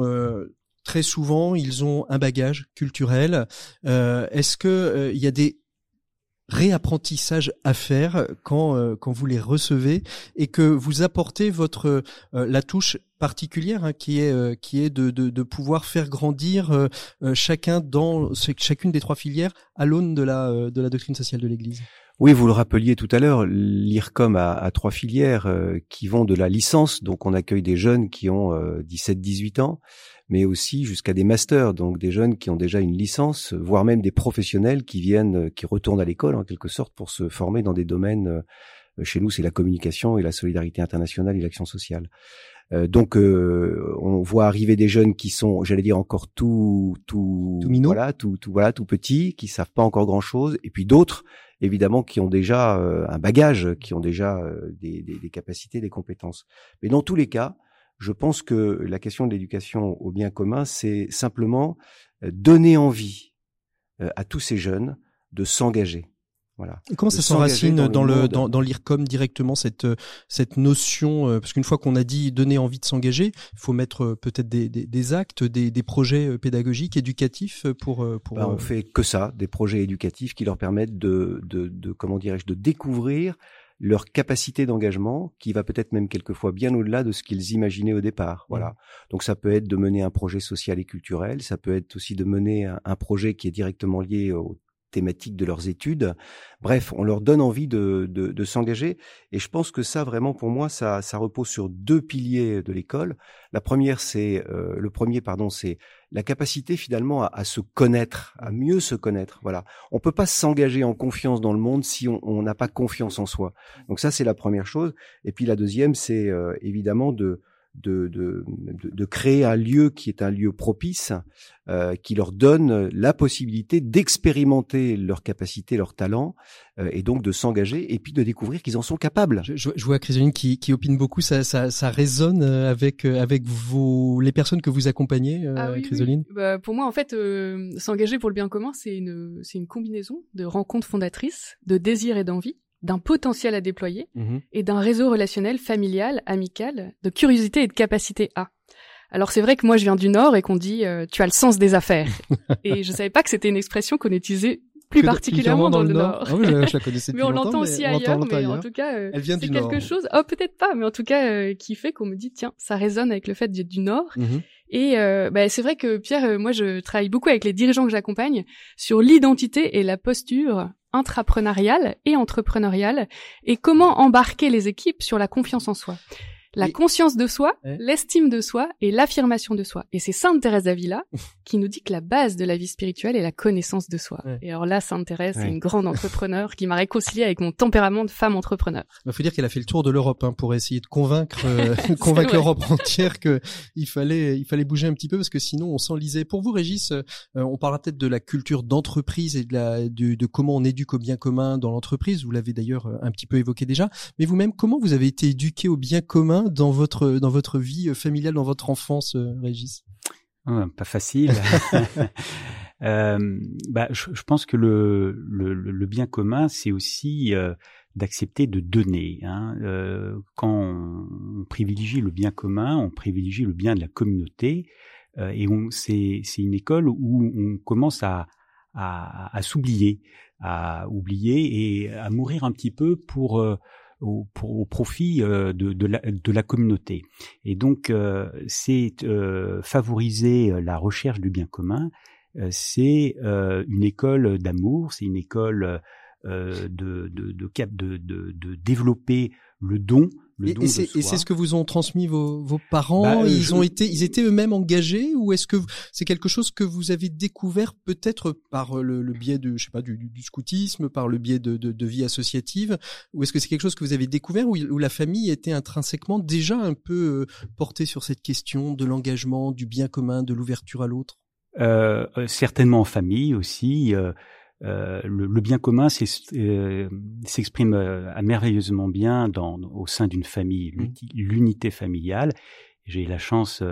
Très souvent, ils ont un bagage culturel. Est-ce que il y a des réapprentissage à faire quand euh, quand vous les recevez et que vous apportez votre euh, la touche particulière hein, qui est euh, qui est de, de, de pouvoir faire grandir chacun dans chacune des trois filières à l'aune de la de la doctrine sociale de l'Église? Oui, vous le rappeliez tout à l'heure, l'IRCOM a, trois filières qui vont de la licence, donc on accueille des jeunes qui ont 17-18 ans, mais aussi jusqu'à des masters, donc des jeunes qui ont déjà une licence, voire même des professionnels qui viennent, qui retournent à l'école en quelque sorte pour se former dans des domaines. Euh, chez nous, c'est la communication et la solidarité internationale et l'action sociale. Euh, donc, euh, on voit arriver des jeunes qui sont, j'allais dire, encore tout, tout, tout voilà, tout, tout, voilà, tout petits, qui savent pas encore grand chose, et puis d'autres, évidemment, qui ont déjà un bagage, qui ont déjà des, des, des, capacités, des compétences. Mais dans tous les cas, je pense que la question de l'éducation au bien commun, c'est simplement euh, donner envie euh, à tous ces jeunes de s'engager. Voilà. comment ça s'enracine dans, le dans, dans l'IRCOM directement cette euh, cette notion parce qu'une fois qu'on a dit donner envie de s'engager, il faut mettre peut-être des, des, des, actes, des, des projets pédagogiques, éducatifs pour pour. Ben, on fait que ça, des projets éducatifs qui leur permettent de de, de comment dirais-je de découvrir leur capacité d'engagement qui va peut-être même quelquefois bien au-delà de ce qu'ils imaginaient au départ. Voilà. Mmh. Donc ça peut être de mener un projet social et culturel, ça peut être aussi de mener un, projet qui est directement lié au thématiques de leurs études. Bref, on leur donne envie de, de, s'engager. Et je pense que ça, vraiment, pour moi, ça, ça repose sur deux piliers de l'école. La première, c'est euh, le premier, pardon, c'est la capacité finalement à, à, se connaître, à mieux se connaître. Voilà, on peut pas s'engager en confiance dans le monde si on n'a pas confiance en soi. Donc ça, c'est la première chose. Et puis la deuxième, c'est euh, évidemment de de, de, de, créer un lieu qui est un lieu propice, euh, qui leur donne la possibilité d'expérimenter leurs capacités, leurs talents, euh, et donc de s'engager, et puis de découvrir qu'ils en sont capables. Je, je, vois Chrysoline qui, qui opine beaucoup, ça, ça, ça résonne euh, avec avec vos les personnes que vous accompagnez, ah, oui, Chrysoline. Bah, pour moi, en fait, s'engager pour le bien commun, c'est une c'est une combinaison de rencontres fondatrices, de désir et d'envie d'un potentiel à déployer mhm. et d'un réseau relationnel familial, amical, de curiosité et de capacité à. Alors c'est vrai que moi je viens du Nord et qu'on dit euh, tu as le sens des affaires. et je savais pas que c'était une expression qu'on utilisait plus particulièrement dans, le Nord. Ah oui, je, la connaissais mais on l'entend aussi ailleurs, mais en tout cas, euh, c'est quelque chose. Oh, peut-être pas, mais en tout cas, euh, qui fait qu'on me dit tiens, ça résonne avec le fait d'être du Nord. Mhm. Et bah, c'est vrai que Pierre, moi, je travaille beaucoup avec les dirigeants que j'accompagne sur l'identité et la posture intrapreneuriale et entrepreneuriale et comment embarquer les équipes sur la confiance en soi la conscience de soi, l'estime de soi et l'affirmation de soi. Et c'est Sainte Thérèse d'Avila qui nous dit que la base de la vie spirituelle est la connaissance de soi. Et alors là, Sainte Thérèse, c'est une grande entrepreneur qui m'a réconcilié avec mon tempérament de femme entrepreneur. Il faut dire qu'elle a fait le tour de l'Europe hein, pour essayer de convaincre euh, convaincre l'Europe entière que il fallait il fallait bouger un petit peu parce que sinon on s'enlisait. Pour vous, Régis, euh, on parlera peut-être de la culture d'entreprise et de la de, de, comment on éduque au bien commun dans l'entreprise. Vous l'avez d'ailleurs euh, un petit peu évoqué déjà. Mais vous-même, comment vous avez été éduqué au bien commun dans votre dans votre vie familiale, dans votre enfance, euh, Régis? Ah, Pas facile. euh, bah, je, je, pense que le, le, le bien commun, c'est aussi euh, d'accepter de donner. Hein. Euh, quand on privilégie le bien commun, on privilégie le bien de la communauté, et c'est c'est une école où on commence à à, à s'oublier, à oublier et à mourir un petit peu pour au, profit euh, de, la, de, la, communauté. Et donc, euh, c'est euh, favoriser la recherche du bien commun. c'est une école d'amour, c'est une école de, de, de, de, de, de développer le don et, c'est ce que vous ont transmis vos, vos parents. Bah, euh, ils ont été, ils étaient eux-mêmes engagés, ou est-ce que c'est quelque chose que vous avez découvert peut-être par le, le, biais de, je sais pas, du, du, scoutisme, par le biais de, de, de vie associative, ou est-ce que c'est quelque chose que vous avez découvert où, où, la famille était intrinsèquement déjà un peu euh, portée sur cette question de l'engagement, du bien commun, de l'ouverture à l'autre? Euh, euh, Certainement en famille aussi. Euh, le, le, bien commun s'exprime merveilleusement bien dans, au sein d'une famille, mmh. l'unité familiale. J'ai la chance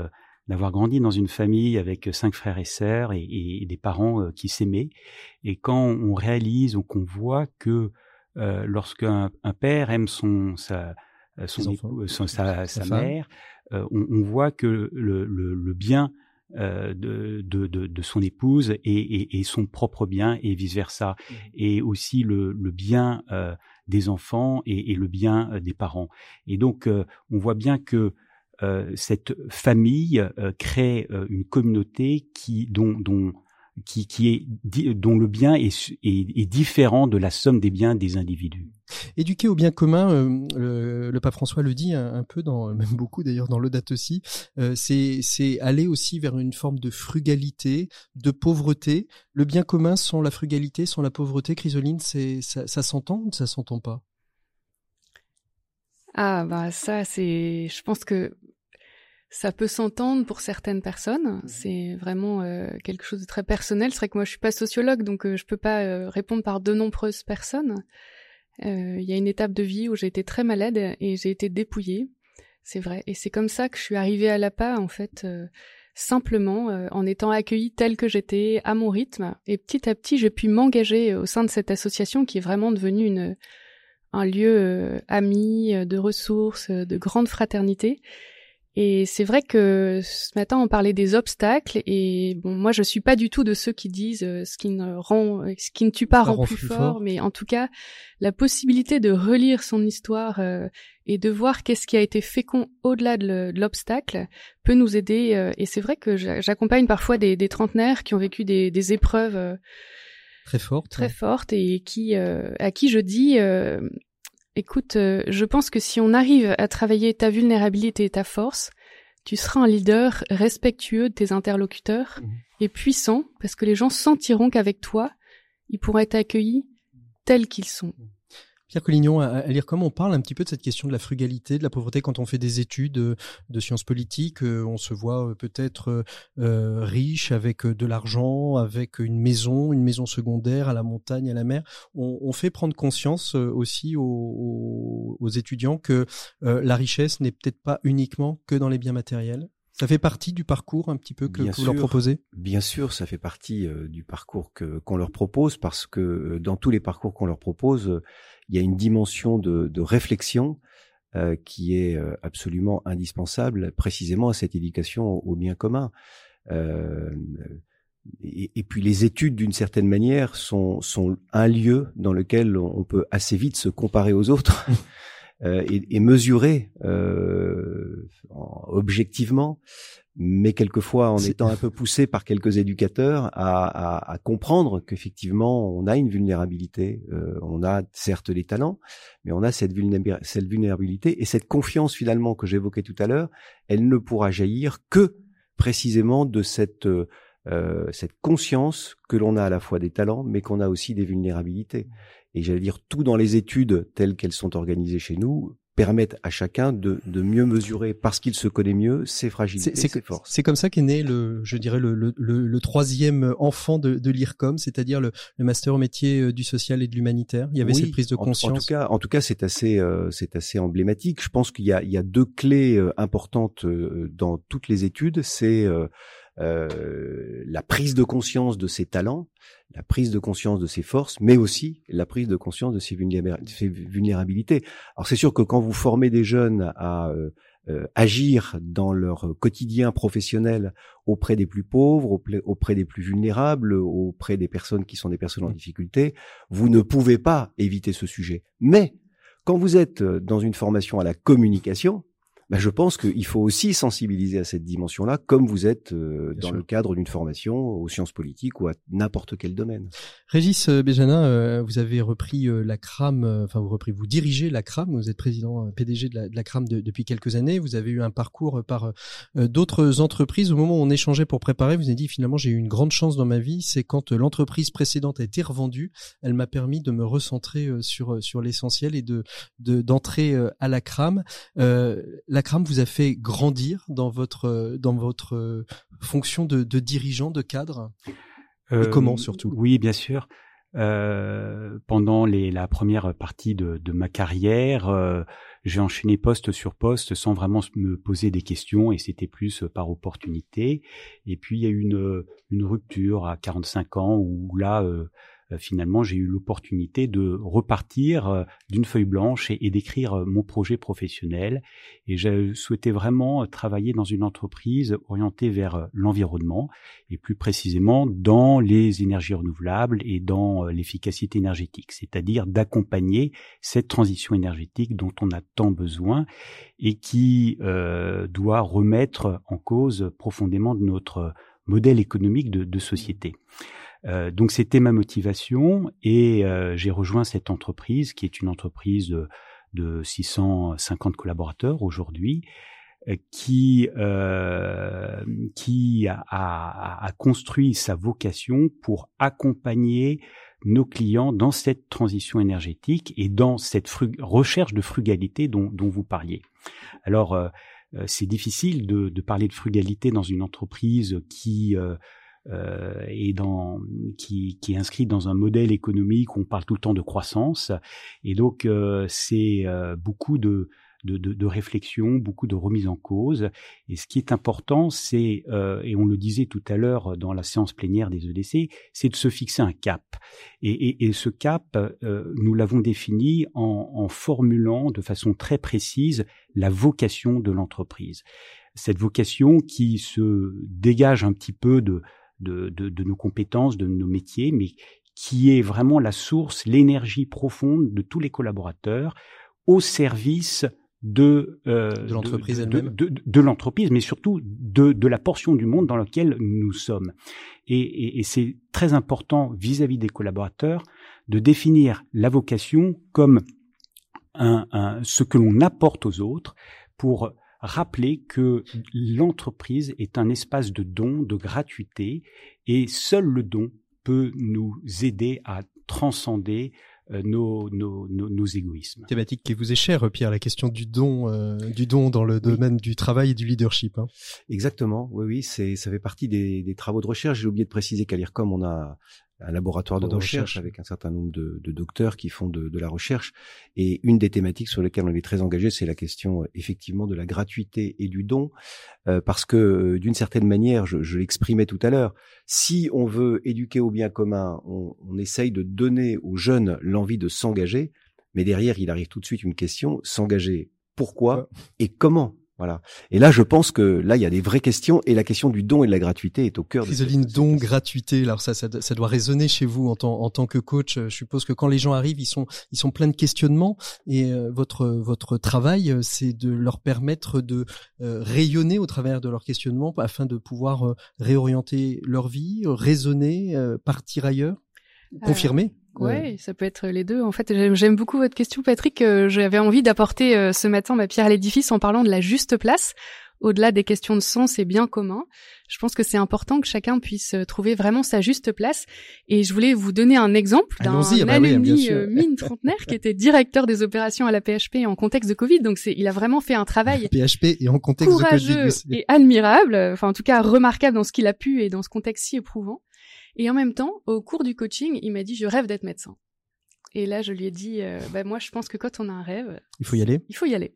d'avoir grandi dans une famille avec cinq frères et sœurs et, et des parents qui s'aimaient. Et quand on réalise ou qu'on voit que euh, lorsqu'un un père aime son sa son, son sa, sa mère, euh, on, on, voit que le, le, le bien euh, de, de, de, de, son épouse est, est, est, son propre bien et vice versa, mmh. et aussi le, le bien euh, des enfants et, et, le bien euh, des parents. Et donc euh, on voit bien que cette famille crée une communauté qui dont, dont qui, qui est dont le bien est, est, est, différent de la somme des biens des individus. Éduquer au bien commun, euh, le, pape François le dit un, peu, dans, même beaucoup d'ailleurs dans l'Audate aussi, euh, c'est aller aussi vers une forme de frugalité, de pauvreté. Le bien commun sans la frugalité, sans la pauvreté, Chrysoline, c'est ça, ça s'entend ou ça s'entend pas? Ah bah ça c'est, je pense que ça peut s'entendre pour certaines personnes. Mmh. C'est vraiment euh, quelque chose de très personnel. C'est vrai que moi, je suis pas sociologue, donc euh, je peux pas euh, répondre par de nombreuses personnes. Il y a une étape de vie où j'ai été très malade et j'ai été dépouillée. C'est vrai. Et c'est comme ça que je suis arrivée à l'APA, en fait, simplement en étant accueillie telle que j'étais, à mon rythme. Et petit à petit, j'ai pu m'engager au sein de cette association qui est vraiment devenue une, un lieu ami, de ressources, de grande fraternité. Et c'est vrai que ce matin on parlait des obstacles et bon moi je suis pas du tout de ceux qui disent euh, ce qui ne rend ce qui ne tue pas rend, plus, fort, mais en tout cas la possibilité de relire son histoire euh, et de voir qu'est-ce qui a été fécond au-delà de l'obstacle peut nous aider euh, et c'est vrai que j'accompagne parfois des, des, trentenaires qui ont vécu des, des épreuves très fortes très fortes et qui à qui je dis Écoute, euh, je pense que si on arrive à travailler ta vulnérabilité et ta force, tu seras un leader respectueux de tes interlocuteurs mmh. et puissant parce que les gens sentiront qu'avec toi, ils pourront être accueillis tels qu'ils sont. Mmh. Pierre Collignon, à, lire comment on parle un petit peu de cette question de la frugalité, de la pauvreté quand on fait des études euh, de sciences politiques. Euh, on se voit euh, peut-être riche avec de l'argent, avec une maison, une maison secondaire à la montagne, à la mer. On, fait prendre conscience aussi aux, aux étudiants que la richesse n'est peut-être pas uniquement que dans les biens matériels. Ça fait partie du parcours un petit peu que, vous leur proposez? Bien sûr, ça fait partie euh, du parcours que qu'on leur propose parce que euh, dans tous les parcours qu'on leur propose, euh, il y a une dimension de, de réflexion qui est absolument indispensable précisément à cette éducation au, bien commun. Et, et, puis les études, d'une certaine manière, sont, sont un lieu dans lequel on peut assez vite se comparer aux autres. Euh, et, et, mesurer euh, objectivement, mais quelquefois en étant un peu poussé par quelques éducateurs à, à, à comprendre qu'effectivement on a une vulnérabilité, euh, on a certes des talents, mais on a cette, cette vulnérabilité et cette confiance finalement que j'évoquais tout à l'heure, elle ne pourra jaillir que précisément de cette euh, cette conscience que l'on a à la fois des talents, mais qu'on a aussi des vulnérabilités et j'allais dire tout dans les études telles qu'elles sont organisées chez nous permettent à chacun de, de mieux mesurer parce qu'il se connaît mieux ses fragilités, ses forces. C'est comme ça qu'est né le, je dirais le, le, le, troisième enfant de, de l'IRCOM, c'est-à-dire le, le, master au métier euh, du social et de l'humanitaire. Il y avait cette prise de conscience. En, tout cas, en tout cas, c'est assez, euh, c'est assez emblématique. Je pense qu'il y a, il y a deux clés euh, importantes dans toutes les études. C'est euh, la prise de conscience de ses talents, la prise de conscience de ses forces, mais aussi la prise de conscience de ses, vulnérabilités. Alors c'est sûr que quand vous formez des jeunes à euh, euh, agir dans leur quotidien professionnel auprès des plus pauvres, auprès des plus vulnérables, auprès des personnes qui sont des personnes en difficulté, vous ne pouvez pas éviter ce sujet. Mais quand vous êtes dans une formation à la communication, bah, je pense qu'il faut aussi sensibiliser à cette dimension-là, comme vous êtes euh, dans le cadre d'une formation aux sciences politiques ou à n'importe quel domaine. Régis euh, Béjanin, euh, vous avez repris la CRAM, enfin vous repris, vous dirigez la CRAM, vous êtes président PDG de la, de la CRAM depuis quelques années. Vous avez eu un parcours par d'autres entreprises. Au moment où on échangeait pour préparer, vous avez dit finalement j'ai eu une grande chance dans ma vie, c'est quand l'entreprise précédente a été revendue, elle m'a permis de me recentrer sur sur l'essentiel et de d'entrer à la CRAM. la Vous a fait grandir dans votre dans votre fonction de, de dirigeant, de cadre? Et euh, Comment surtout? Oui, bien sûr. Euh, pendant les, la première partie de, de ma carrière, euh, j'ai enchaîné poste sur poste sans vraiment me poser des questions et c'était plus par opportunité. Et puis il y a eu une, une rupture à 45 ans où là, euh, finalement, j'ai eu l'opportunité de repartir euh, d'une feuille blanche et, d'écrire euh, mon projet professionnel. Et j'ai souhaité vraiment travailler dans une entreprise orientée vers l'environnement et plus précisément dans les énergies renouvelables et dans l'efficacité énergétique, c'est-à-dire d'accompagner cette transition énergétique dont on a tant besoin et qui doit remettre en cause profondément notre modèle économique de société. Euh, donc c'était ma motivation et euh, j'ai rejoint cette entreprise qui est une entreprise de, de 650 collaborateurs aujourd'hui euh, qui euh, qui a, a, a, construit sa vocation pour accompagner nos clients dans cette transition énergétique et dans cette recherche de frugalité dont, dont vous parliez. Alors euh, c'est difficile de, de, parler de frugalité dans une entreprise qui euh, et dans, qui, qui, est inscrit dans un modèle économique où on parle tout le temps de croissance. Et donc, euh, c'est euh, beaucoup de, de, de, de, réflexion, beaucoup de remise en cause. Et ce qui est important, c'est, euh, et on le disait tout à l'heure dans la séance plénière des EDC, c'est de se fixer un cap. Et, et, et ce cap, euh, nous l'avons défini en, en, formulant de façon très précise la vocation de l'entreprise. Cette vocation qui se dégage un petit peu de, de, de, de nos compétences, de nos métiers, mais qui est vraiment la source, l'énergie profonde de tous les collaborateurs au service de, euh, de l'entreprise elle-même, de, de, de l'entreprise, mais surtout de, la portion du monde dans laquelle nous sommes. Et, et, et c'est très important vis-à-vis des collaborateurs de définir la vocation comme un, un, ce que l'on apporte aux autres pour rappeler que l'entreprise est un espace de don, de gratuité, et seul le don peut nous aider à transcender euh, nos, nos, nos, nos, égoïsmes. Thématique qui vous est chère, Pierre, la question du don, euh, du don dans le domaine du travail et du leadership. Hein. Exactement, oui, oui, c'est, ça fait partie des, des travaux de recherche. J'ai oublié de préciser qu'à l'IRCOM, on a un laboratoire de, de recherche, recherche, avec un certain nombre de, de docteurs qui font de, de, la recherche. Et une des thématiques sur lesquelles on est très engagé, c'est la question effectivement de la gratuité et du don, euh, parce que euh, d'une certaine manière, je, je l'exprimais tout à l'heure, si on veut éduquer au bien commun, on, on essaye de donner aux jeunes l'envie de s'engager, mais derrière, il arrive tout de suite une question s'engager pourquoi et comment? Voilà. Et là, je pense que là, il y a des vraies questions et la question du don et de la gratuité est au cœur. Chrysoline, don, gratuité. Alors ça, ça, ça, doit résonner chez vous en tant, en tant que coach. Je suppose que quand les gens arrivent, ils sont, ils sont pleins de questionnements et euh, votre, votre travail, euh, c'est de leur permettre de euh, rayonner au travers de leurs questionnements afin de pouvoir euh, réorienter leur vie, raisonner, partir ailleurs, confirmer. Ouais, ça peut être les deux. En fait, j'aime beaucoup votre question, Patrick. Euh, j'avais envie d'apporter euh, ce matin ma pierre à l'édifice en parlant de la juste place. Au-delà des questions de sens et bien commun, je pense que c'est important que chacun puisse euh, trouver vraiment sa juste place. Et je voulais vous donner un exemple d'un bah alumni oui, mine trentenaire qui était directeur des opérations à la PHP en contexte de Covid. Donc il a vraiment fait un travail PHP et en contexte courageux de Covid, et admirable. Enfin, en tout cas, remarquable dans ce qu'il a pu et dans ce contexte si éprouvant. Et en même temps, au cours du coaching, il m'a dit je rêve d'être médecin. Et là, je lui ai dit euh, bah moi, je pense que quand on a un rêve, il faut y aller. Il faut y aller.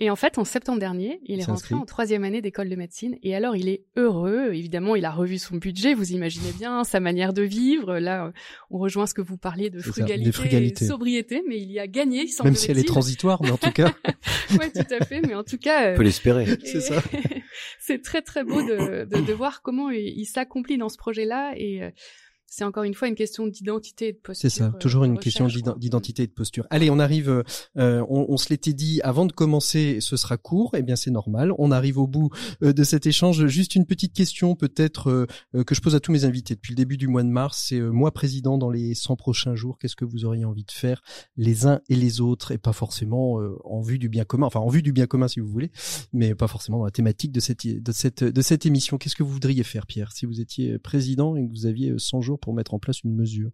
Et en fait, en septembre dernier, il est rentré en troisième année d'école de médecine. Et alors, il est heureux. Évidemment, il a revu son budget. Vous imaginez bien sa manière de vivre. Là, on rejoint ce que vous parliez de frugalité, sobriété, mais il y a gagné. Il Même si elle est transitoire, mais en tout cas. oui, tout à fait. Mais en tout cas, on peut l'espérer. C'est ça. c'est très très beau de, de, de voir comment il, il s'accomplit dans ce projet-là et euh, c'est encore une fois une question d'identité et de posture. C'est ça, toujours une question d'identité et de posture. Allez, on arrive, euh, on, on, se l'était dit avant de commencer, ce sera court, eh bien c'est normal. On arrive au bout euh, de cet échange. Juste une petite question peut-être euh, que je pose à tous mes invités depuis le début du mois de mars. C'est moi président dans les 100 prochains jours. Qu'est-ce que vous auriez envie de faire les uns et les autres? Et pas forcément en vue du bien commun, enfin en vue du bien commun si vous voulez, mais pas forcément dans la thématique de cette de cette de cette émission. Qu'est-ce que vous voudriez faire, Pierre, si vous étiez président et que vous aviez 100 jours pour mettre en place une mesure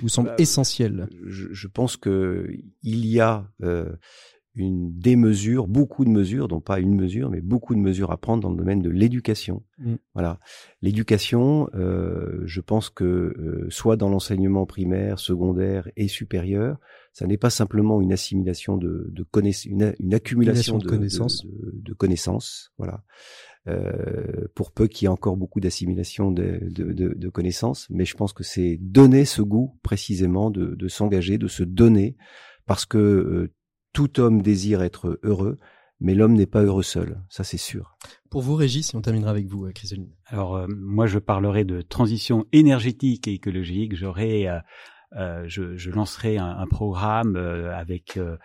vous semble bah, essentiel je, je, pense que il y a euh, une des mesures, beaucoup de mesures, donc pas une mesure, mais beaucoup de mesures à prendre dans le domaine de l'éducation. Mm. Voilà, l'éducation, euh, je pense que euh, soit dans l'enseignement primaire, secondaire et supérieur, ça n'est pas simplement une assimilation de, de connaissances, une, une accumulation de connaissances. de, de- de connaissances, voilà. Euh, pour peu qu'il y ait encore beaucoup d'assimilation de, de, de- de connaissances, mais je pense que c'est donner ce goût précisément de, de s'engager, de se donner, parce que euh, tout homme désire être heureux, mais l'homme n'est pas heureux seul, ça c'est sûr. Pour vous, Régis, si on terminera avec vous, euh, Chrysaline. Alors euh, moi je parlerai de transition énergétique et écologique. J'aurai, euh, euh, je, je lancerai un, un programme euh, avec euh,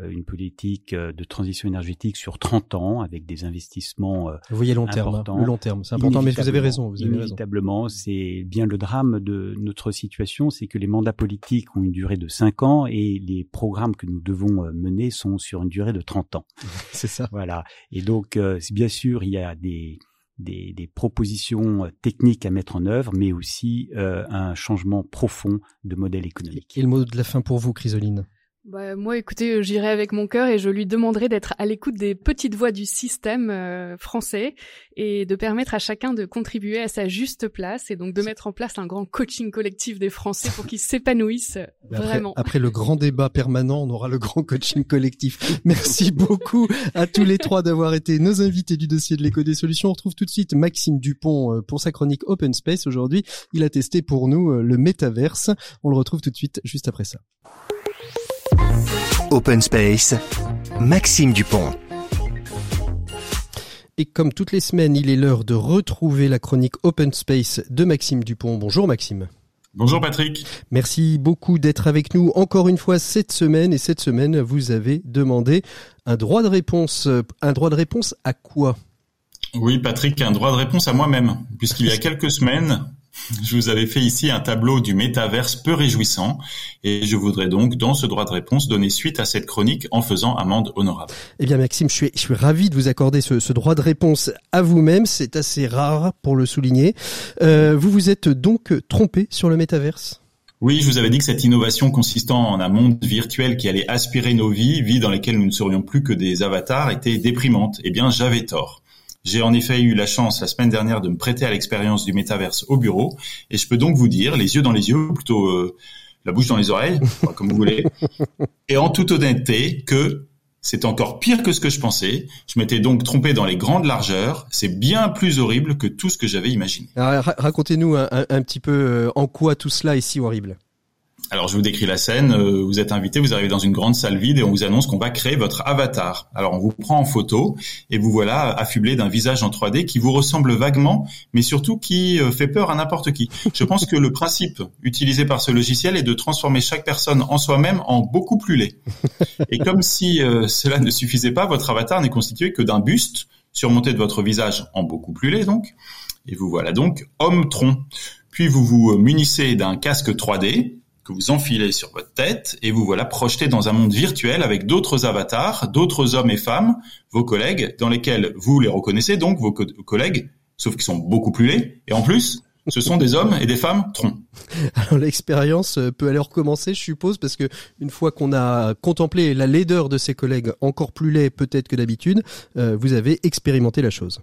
une politique euh, de transition énergétique sur 30 ans, avec des investissements euh, Vous voyez long terme, hein, le long terme, c'est important, mais vous avez raison, vous avez. Inévitablement, c'est bien le drame de notre situation, c'est que les mandats politiques ont une durée de 5 ans et les programmes que nous devons euh, mener sont sur une durée de 30 ans. C'est ça. Voilà. Et donc, euh, bien sûr, il y a des, des, des propositions euh, techniques à mettre en œuvre, mais aussi euh, un changement profond de modèle économique. Et le mot de la fin pour vous, Chrysaline. Bah, moi, écoutez, euh, j'irai avec mon cœur et je lui demanderai d'être à l'écoute des petites voix du système euh, français et de permettre à chacun de contribuer à sa juste place et donc de mettre en place un grand coaching collectif des Français pour qu'ils s'épanouissent euh, Mais Après, vraiment. après le grand débat permanent, on aura le grand coaching collectif. Merci beaucoup à tous les trois d'avoir été nos invités du dossier de l'éco des solutions. On retrouve tout de suite Maxime Dupont euh, pour sa chronique Open Space. Aujourd'hui, il a testé pour nous le métaverse. On le retrouve tout de suite juste après ça. Open Space, Maxime Dupont. Et comme toutes les semaines, il est l'heure de retrouver la chronique Open Space de Maxime Dupont. Bonjour Maxime. Bonjour Patrick. Merci beaucoup d'être avec nous encore une fois cette semaine. Et cette semaine, vous avez demandé un droit de réponse. Euh, Un droit de réponse à quoi? Oui Patrick, un droit de réponse à moi-même, puisqu'il y a quelques semaines, je vous avais fait ici un tableau du métaverse peu réjouissant, et je voudrais donc, dans ce droit de réponse, donner suite à cette chronique en faisant amende honorable. Eh bien Maxime, je suis, je suis ravi de vous accorder ce, ce droit de réponse à vous-même. C'est assez rare pour le souligner. Euh, vous vous êtes donc trompé sur le métaverse? Oui, je vous avais dit que cette innovation consistant en un monde virtuel qui allait aspirer nos vies, vies dans lesquelles nous ne serions plus que des avatars, était déprimante. Eh bien, j'avais tort. J'ai en effet eu la chance la semaine dernière de me prêter à l'expérience du métaverse au bureau, et je peux donc vous dire, les yeux dans les yeux, plutôt euh, la bouche dans les oreilles, comme vous voulez, et en toute honnêteté, que c'est encore pire que ce que je pensais. Je m'étais donc trompé dans les grandes largeurs. C'est bien plus horrible que tout ce que j'avais imaginé. Alors, ra- Racontez-nous un, un- un petit peu euh, en quoi tout cela est si horrible. Alors je vous décris la scène, euh, vous êtes invité, vous arrivez dans une grande salle vide et on vous annonce qu'on va créer votre avatar. Alors on vous prend en photo et vous voilà affublé d'un visage en 3D qui vous ressemble vaguement, mais surtout qui euh, fait peur à n'importe qui. Je pense que le principe utilisé par ce logiciel est de transformer chaque personne en soi-même en beaucoup plus laid. Et comme si euh, cela ne suffisait pas, votre avatar n'est constitué que d'un buste surmonté de votre visage en beaucoup plus laid donc. Et vous voilà donc homme-tronc. Puis vous vous munissez d'un casque 3D que vous enfilez sur votre tête et vous voilà projeté dans un monde virtuel avec d'autres avatars, d'autres hommes et femmes, vos collègues, dans lesquels vous les reconnaissez donc, vos co- collègues, sauf qu'ils sont beaucoup plus laids. Et en plus, ce sont des hommes et des femmes troncs. Alors l'expérience euh, peut aller recommencer, je suppose, parce que une fois qu'on a contemplé la laideur de ses collègues, encore plus laid peut-être que d'habitude, euh, vous avez expérimenté la chose.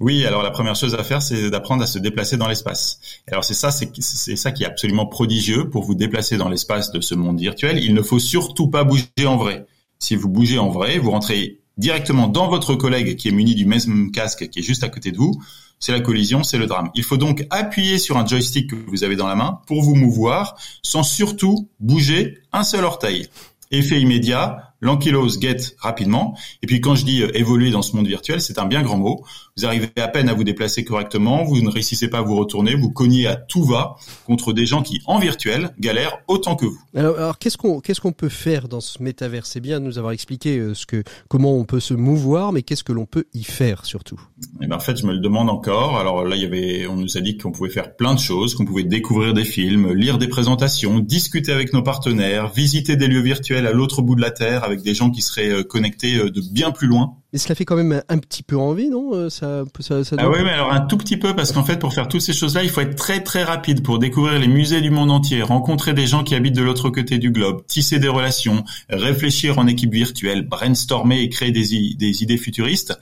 Oui, alors la première chose à faire, c'est d'apprendre à se déplacer dans l'espace. Alors c'est ça, c'est c'est ça qui est absolument prodigieux pour vous déplacer dans l'espace de ce monde virtuel. Il ne faut surtout pas bouger en vrai. Si vous bougez en vrai, vous rentrez directement dans votre collègue qui est muni du même casque qui est juste à côté de vous. C'est la collision, c'est le drame. Il faut donc appuyer sur un joystick que vous avez dans la main pour vous mouvoir sans surtout bouger un seul orteil. Effet immédiat, l'ankylose guette rapidement. Et puis quand je dis euh, évoluer dans ce monde virtuel, c'est un bien grand mot. Vous arrivez à peine à vous déplacer correctement, vous ne réussissez pas à vous retourner, vous cognez à tout va contre des gens qui, en virtuel, galèrent autant que vous. Alors, alors qu'est-ce qu'on qu'est-ce qu'on peut faire dans ce métavers? C'est bien de nous avoir expliqué euh, ce que comment on peut se mouvoir, mais qu'est-ce que l'on peut y faire surtout? Et ben en fait, je me le demande encore. Alors là, il y avait, on nous a dit qu'on pouvait faire plein de choses, qu'on pouvait découvrir des films, lire des présentations, discuter avec nos partenaires, visiter des lieux virtuels à l'autre bout de la terre avec des gens qui seraient euh, connectés euh, de bien plus loin Mais cela fait quand même un, petit peu envie, non ça, ça, ça Ah oui, mais alors un tout petit peu, parce qu'en fait, pour faire toutes ces choses-là, il faut être très très rapide pour découvrir les musées du monde entier, rencontrer des gens qui habitent de l'autre côté du globe, tisser des relations, réfléchir en équipe virtuelle, brainstormer et créer des, des idées futuristes.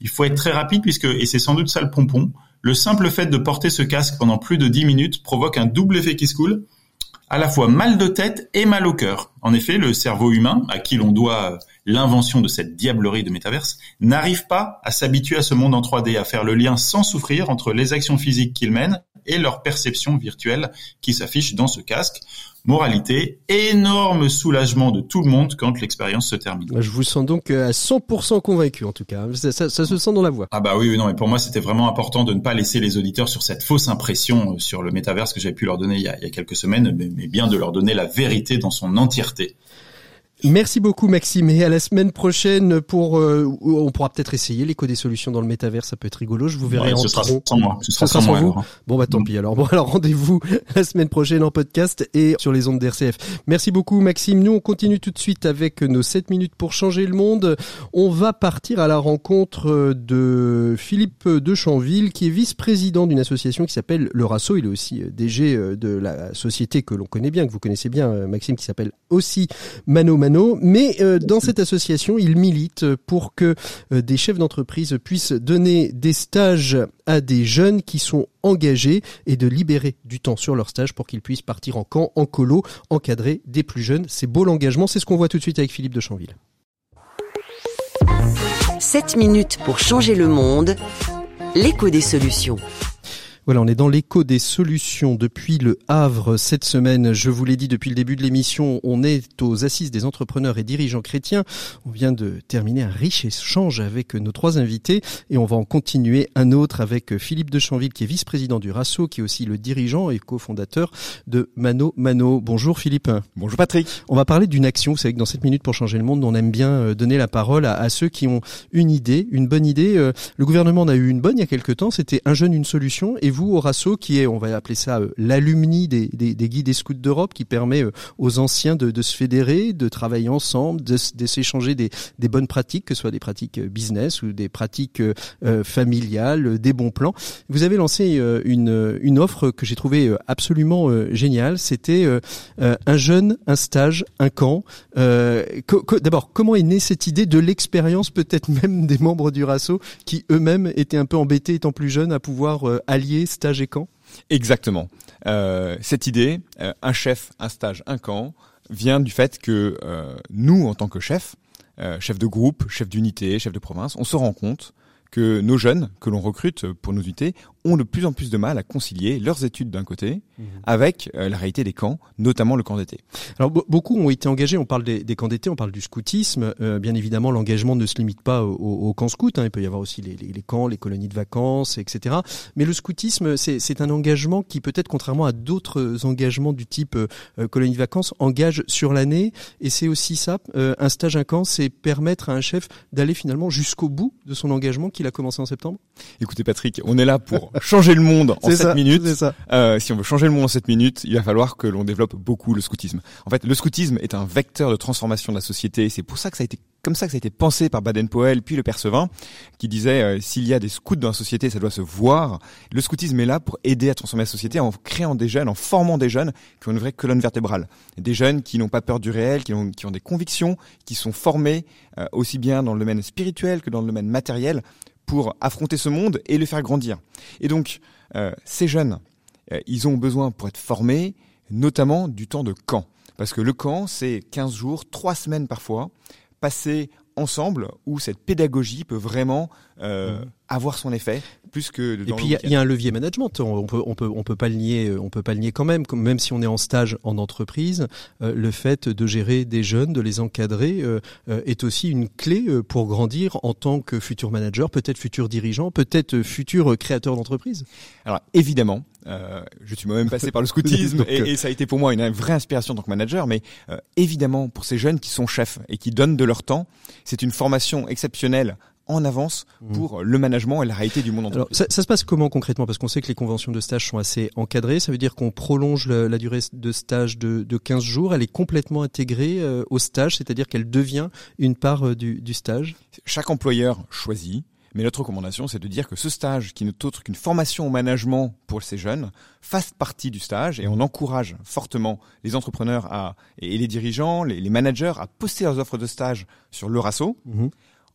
Il faut être très rapide puisque, et c'est sans doute ça le pompon, le simple fait de porter ce casque pendant plus de 10 minutes provoque un double effet qui se coule, à la fois mal de tête et mal au cœur. En effet, le cerveau humain, à qui l'on doit l'invention de cette diablerie de métaverse, n'arrive pas à s'habituer à ce monde en 3D, à faire le lien sans souffrir entre les actions physiques qu'il mène et leur perception virtuelle qui s'affiche dans ce casque. Moralité, énorme soulagement de tout le monde quand l'expérience se termine. Je vous sens donc euh, à 100% convaincu en tout cas. Ça, ça, se sent dans la voix. Ah bah oui, oui non, mais pour moi c'était vraiment important de ne pas laisser les auditeurs sur cette fausse impression euh, sur le métaverse que j'avais pu leur donner il y, a, il y a quelques semaines, mais, mais bien de leur donner la vérité dans son entièreté. Merci beaucoup Maxime. Et à la semaine prochaine pour euh, on pourra peut-être essayer l'écho des solutions dans le métavers. Ça peut être rigolo. Je vous verrai en ce sera sans moi. Ce sera, sans, vous bon bah tant pis. Alors bon alors rendez-vous la semaine prochaine en podcast et sur les ondes d'RCF merci beaucoup Maxime. Nous on continue tout de suite avec nos 7 minutes pour changer le monde. On va partir à la rencontre de Philippe de Chanville qui est vice-président d'une association qui s'appelle le RASO il est aussi DG de la société que l'on connaît bien que vous connaissez bien Maxime qui s'appelle aussi Mano Mais euh, dans cette association, il milite pour que euh, des chefs d'entreprise puissent donner des stages à des jeunes qui sont engagés et de libérer du temps sur leur stage pour qu'ils puissent partir en camp, en colo, encadrer des plus jeunes. C'est beau l'engagement, c'est ce qu'on voit tout de suite avec Philippe de Chanville. 7 minutes pour changer le monde, l'écho des solutions. Voilà, on est dans l'écho des solutions depuis le Havre cette semaine. Je vous l'ai dit depuis le début de l'émission, on est aux assises des entrepreneurs et dirigeants chrétiens. On vient de terminer un riche échange avec nos trois invités et on va en continuer un autre avec Philippe de Chanville qui est vice-président du RASO, qui est aussi le dirigeant et cofondateur de Mano Mano. Bonjour Philippe. Bonjour Patrick. On va parler d'une action. Vous savez que dans cette minute pour changer le monde, on aime bien euh, donner la parole à, à ceux qui ont une idée, une bonne idée. Euh, le gouvernement en a eu une bonne il y a quelques temps. C'était un jeune, une solution. Et vous, au RASO, qui est, on va appeler ça euh, l'alumni des, des, des, guides et scouts d'Europe, qui permet euh, aux anciens de, se fédérer, de travailler ensemble, de, s'échanger des, bonnes pratiques, que ce soit des pratiques euh, business ou des pratiques familiales, des bons plans. Vous avez lancé une, une offre que j'ai trouvée absolument géniale. C'était un jeune, un stage, un camp. D'abord, comment est née cette idée de l'expérience peut-être même des membres du RASO qui eux-mêmes étaient un peu embêtés étant plus jeunes à pouvoir allier stage et camp Exactement. Euh, cette idée, euh, un chef, un stage, un camp, vient du fait que euh, nous, en tant que chef, euh, chef de groupe, chef d'unité, chef de province, on se rend compte que nos jeunes que l'on recrute pour nos unités ont de plus en plus de mal à concilier leurs études d'un côté mmh. avec euh, la réalité des camps, notamment le camp d'été. Alors beaucoup ont été engagés, on parle des, des camps d'été, on parle du scoutisme. Euh, bien évidemment, l'engagement ne se limite pas au, au camp scout, hein. il peut y avoir aussi les, les, les, camps, les colonies de vacances, etc. Mais le scoutisme, c'est un engagement qui peut-être, contrairement à d'autres engagements du type euh, colonie de vacances, engage sur l'année. Et c'est aussi ça, euh, un stage, un camp, c'est permettre à un chef d'aller finalement jusqu'au bout de son engagement qu'il a commencé en septembre Écoutez Patrick, on est là pour changer le monde en 7 minutes. Ça. Euh, si on veut changer le monde en 7 minutes, il va falloir que l'on développe beaucoup le scoutisme. En fait, le scoutisme est un vecteur de transformation de la société. C'est pour ça que ça a été comme ça que ça a été pensé par Baden-Powell puis le Percevin, qui disait euh, s'il y a des scouts dans la société, ça doit se voir. Le scoutisme est là pour aider à transformer la société en créant des jeunes, en formant des jeunes qui ont une vraie colonne vertébrale, des jeunes qui n'ont pas peur du réel, qui ont, qui ont des convictions, qui sont formés euh, aussi bien dans le domaine spirituel que dans le domaine matériel pour affronter ce monde et le faire grandir. Et donc, euh, ces jeunes, euh, ils ont besoin pour être formés, notamment du temps de camp. Parce que le camp, c'est 15 jours, 3 semaines parfois, passés ensemble où cette pédagogie peut vraiment euh, mmh. Avoir son effet plus que et puis il y, y, a un levier management. On peut on peut on peut pas le nier on peut pas le nier quand même. Même si on est en stage en entreprise euh, le fait de gérer des jeunes de les encadrer euh, euh est aussi une clé euh, pour grandir en tant que futur manager peut-être futur dirigeant peut-être futur créateur d'entreprise. Alors évidemment euh, je suis moi-même passé par le scoutisme et, et, ça a été pour moi une vraie inspiration en tant que manager. Mais euh, évidemment, pour ces jeunes qui sont chefs et qui donnent de leur temps, c'est une formation exceptionnelle en avance Mmh. pour le management et la réalité du monde Alors, entreprise. ça, ça se passe comment concrètement? Parce qu'on sait que les conventions de stage sont assez encadrées. Ça veut dire qu'on prolonge le- la durée de stage de, de 15 jours. Elle est complètement intégrée euh, au stage, c'est-à-dire qu'elle devient une part euh, du, du stage. Chaque employeur choisit. Mais notre recommandation, c'est de dire que ce stage, qui n'est autre qu'une formation au management pour ces jeunes, fasse partie du stage et on encourage fortement les entrepreneurs à, et les dirigeants, les, les managers à poster leurs offres de stage sur le RASSO Mhm.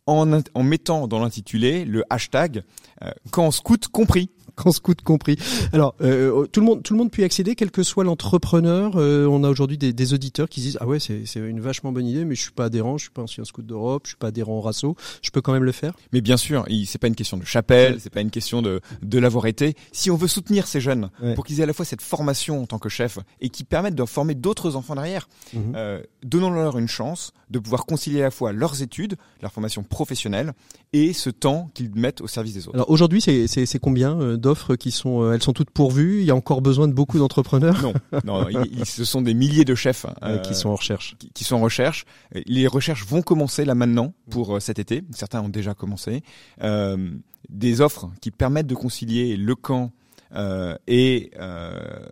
En, mettant dans l'intitulé le hashtag euh, quand scout compris. Quand scout compris. Alors, euh, tout le monde, tout le monde peut y accéder, quel que soit l'entrepreneur. Euh, on a aujourd'hui des, des auditeurs qui disent ah ouais c'est c'est une vachement bonne idée, mais je suis pas adhérent, je suis pas ancien scout d'Europe, je suis pas adhérent au RASSO. Je peux quand même le faire? Mais bien sûr, c'est pas une question de chapelle, c'est pas une question de, de l'avoir été. Si on veut soutenir ces jeunes Ouais. pour qu'ils aient à la fois cette formation en tant que chef et qui permettent de former d'autres enfants derrière, euh, donnons-leur une chance de pouvoir concilier à la fois leurs études, leur formation professionnelle et ce temps qu'ils mettent au service des autres. Alors aujourd'hui, c'est c'est- c'est combien euh, d'offres qui sont, euh, elles sont toutes pourvues. Il y a encore besoin de beaucoup d'entrepreneurs non, non, il- ce sont des milliers de chefs euh, euh, qui sont en recherche. qui, qui sont en recherche. Les recherches vont commencer là maintenant pour euh, cet été. Certains ont déjà commencé. Euh, des offres qui permettent de concilier le camp euh, et euh,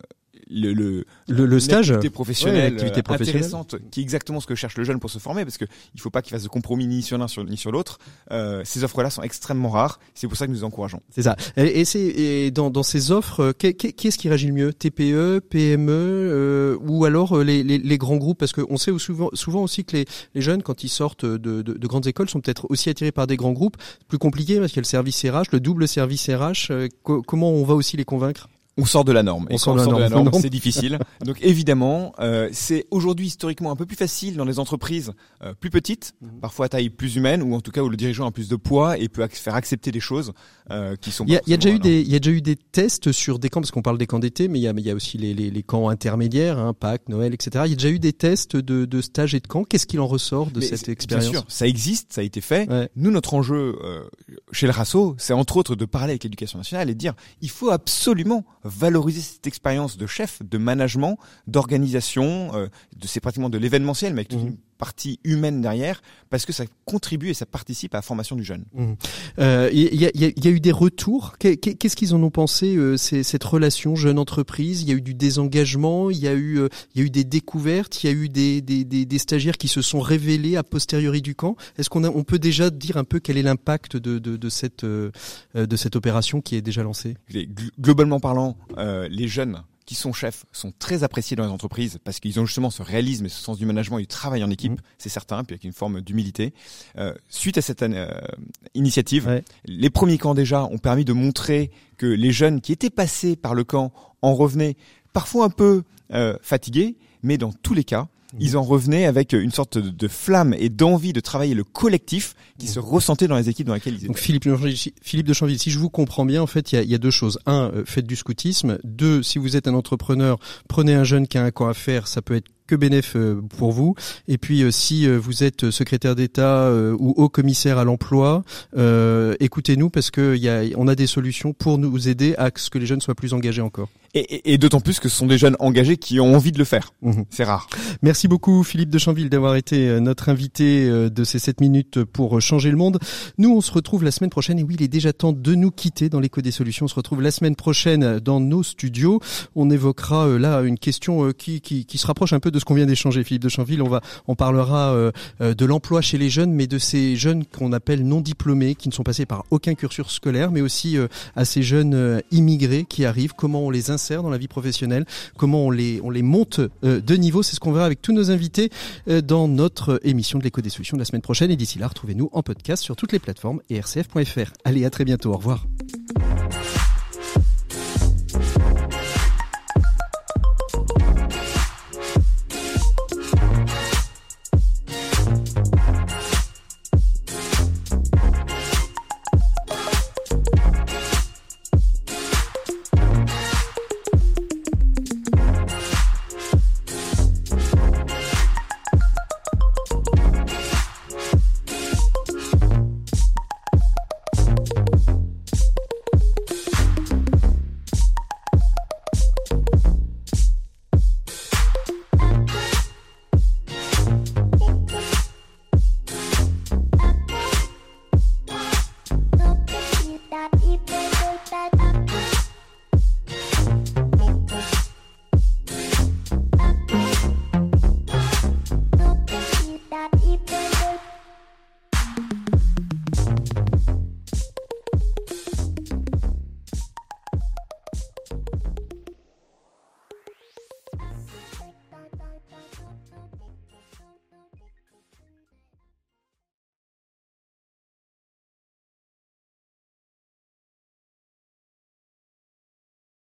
le, le, Le, le stage, l'activité Ouais, professionnelle, l'activité euh, professionnelle. intéressante, qui est exactement ce que cherche le jeune pour se former, parce que il faut pas qu'il fasse de compromis ni sur l'un ni sur l'autre. Euh, ces offres-là sont extrêmement rares. C'est pour ça que nous encourageons. C'est ça. Et, et c'est et dans, dans ces offres, euh, qu'est- qu'est- qui est-ce qui réagit le mieux? TPE, PME euh, ou alors euh, les, les, les grands groupes? Parce qu'on sait souvent, souvent aussi que les, les jeunes, quand ils sortent de, de, de grandes écoles, sont peut-être aussi attirés par des grands groupes. Plus compliqué parce qu'il y a le service RH, le double service RH. euh, co- comment on va aussi les convaincre? On sort de la norme. On et sort quand de la on sort de la norme. norme, c'est difficile. Donc évidemment, euh, c'est aujourd'hui historiquement un peu plus facile dans les entreprises euh, plus petites, Mhm. parfois à taille plus humaine, ou en tout cas où le dirigeant a plus de poids et peut ac- faire accepter des choses euh, qui sont. Il y a, y déjà eu des, il y a déjà eu des tests sur des camps parce qu'on parle des camps d'été, mais il y a, y aussi les, les, les camps intermédiaires, hein, Pâques, Noël, etc. Il y a déjà eu des tests de, de stages et de camps. Qu'est-ce qu'il en ressort de Mais cette expérience Bien sûr, ça existe, ça a été fait. Ouais. Nous, notre enjeu chez le RASSO, c'est entre autres de parler avec l'éducation nationale et de dire il faut absolument valoriser cette expérience de chef, de management, d'organisation, euh, de c'est pratiquement de l'événementiel, mais avec Mhm. Partie humaine derrière, parce que ça contribue et ça participe à la formation du jeune. Euh, Il y, a, il y a- il y a eu des retours? Qu'est- qu'est- Qu'est-ce qu'ils en ont pensé euh, ces- cette relation jeune entreprise? Il y a eu du désengagement, il y a eu, euh, il y a eu des découvertes, il y a eu des, des, des, des stagiaires qui se sont révélés a posteriori du camp? Est-ce qu'on on peut déjà dire un peu quel est l'impact de, de, de cette euh, euh, de cette opération qui est déjà lancée? Globalement parlant, euh, les jeunes qui sont chefs sont très appréciés dans les entreprises parce qu'ils ont justement ce réalisme et ce sens du management et du travail en équipe, Mhm. c'est certain, puis avec une forme d'humilité. Euh, suite à cette euh, initiative, Ouais. les premiers camps déjà ont permis de montrer que les jeunes qui étaient passés par le camp en revenaient parfois un peu euh, fatigués, mais dans tous les cas, ils en revenaient avec une sorte de, flamme et d'envie de travailler le collectif qui se ressentait dans les équipes dans lesquelles ils étaient. Donc Philippe, de Chanville, si- Philippe de Chanville, si je vous comprends bien, en fait, il y a, il y a deux choses. Un, euh, faites du scoutisme. Deux, si vous êtes un entrepreneur, prenez un jeune qui a un camp à faire. Ça peut être que bénéf euh, pour vous. Et puis, euh, si vous êtes secrétaire d'État ou haut commissaire à l'emploi, euh, écoutez-nous parce que y a, on a des solutions pour nous aider à ce que les jeunes soient plus engagés encore. Et, et- et d'autant plus que ce sont des jeunes engagés qui ont envie de le faire. Mhm. C'est rare. Merci beaucoup Philippe de Chanville d'avoir été euh, notre invité euh, de ces 7 minutes pour euh, changer le monde. Nous, on se retrouve la semaine prochaine et oui, il est déjà temps de nous quitter dans l'écho des solutions. On se retrouve la semaine prochaine dans nos studios. On évoquera là une question qui, qui, qui se rapproche un peu de ce qu'on vient d'échanger Philippe de Chanville. On va on parlera de l'emploi chez les jeunes mais de ces jeunes qu'on appelle non diplômés qui ne sont passés par aucun cursus scolaire mais aussi à ces jeunes immigrés qui arrivent, comment on les insère dans la vie professionnelle, comment on les, on les monte euh, de niveau. C'est ce qu'on verra avec tous nos invités euh, dans notre émission de l'écho des solutions de la semaine prochaine. Et d'ici là, retrouvez-nous en podcast sur toutes les plateformes et rcf.fr. Allez, à très bientôt. Au revoir.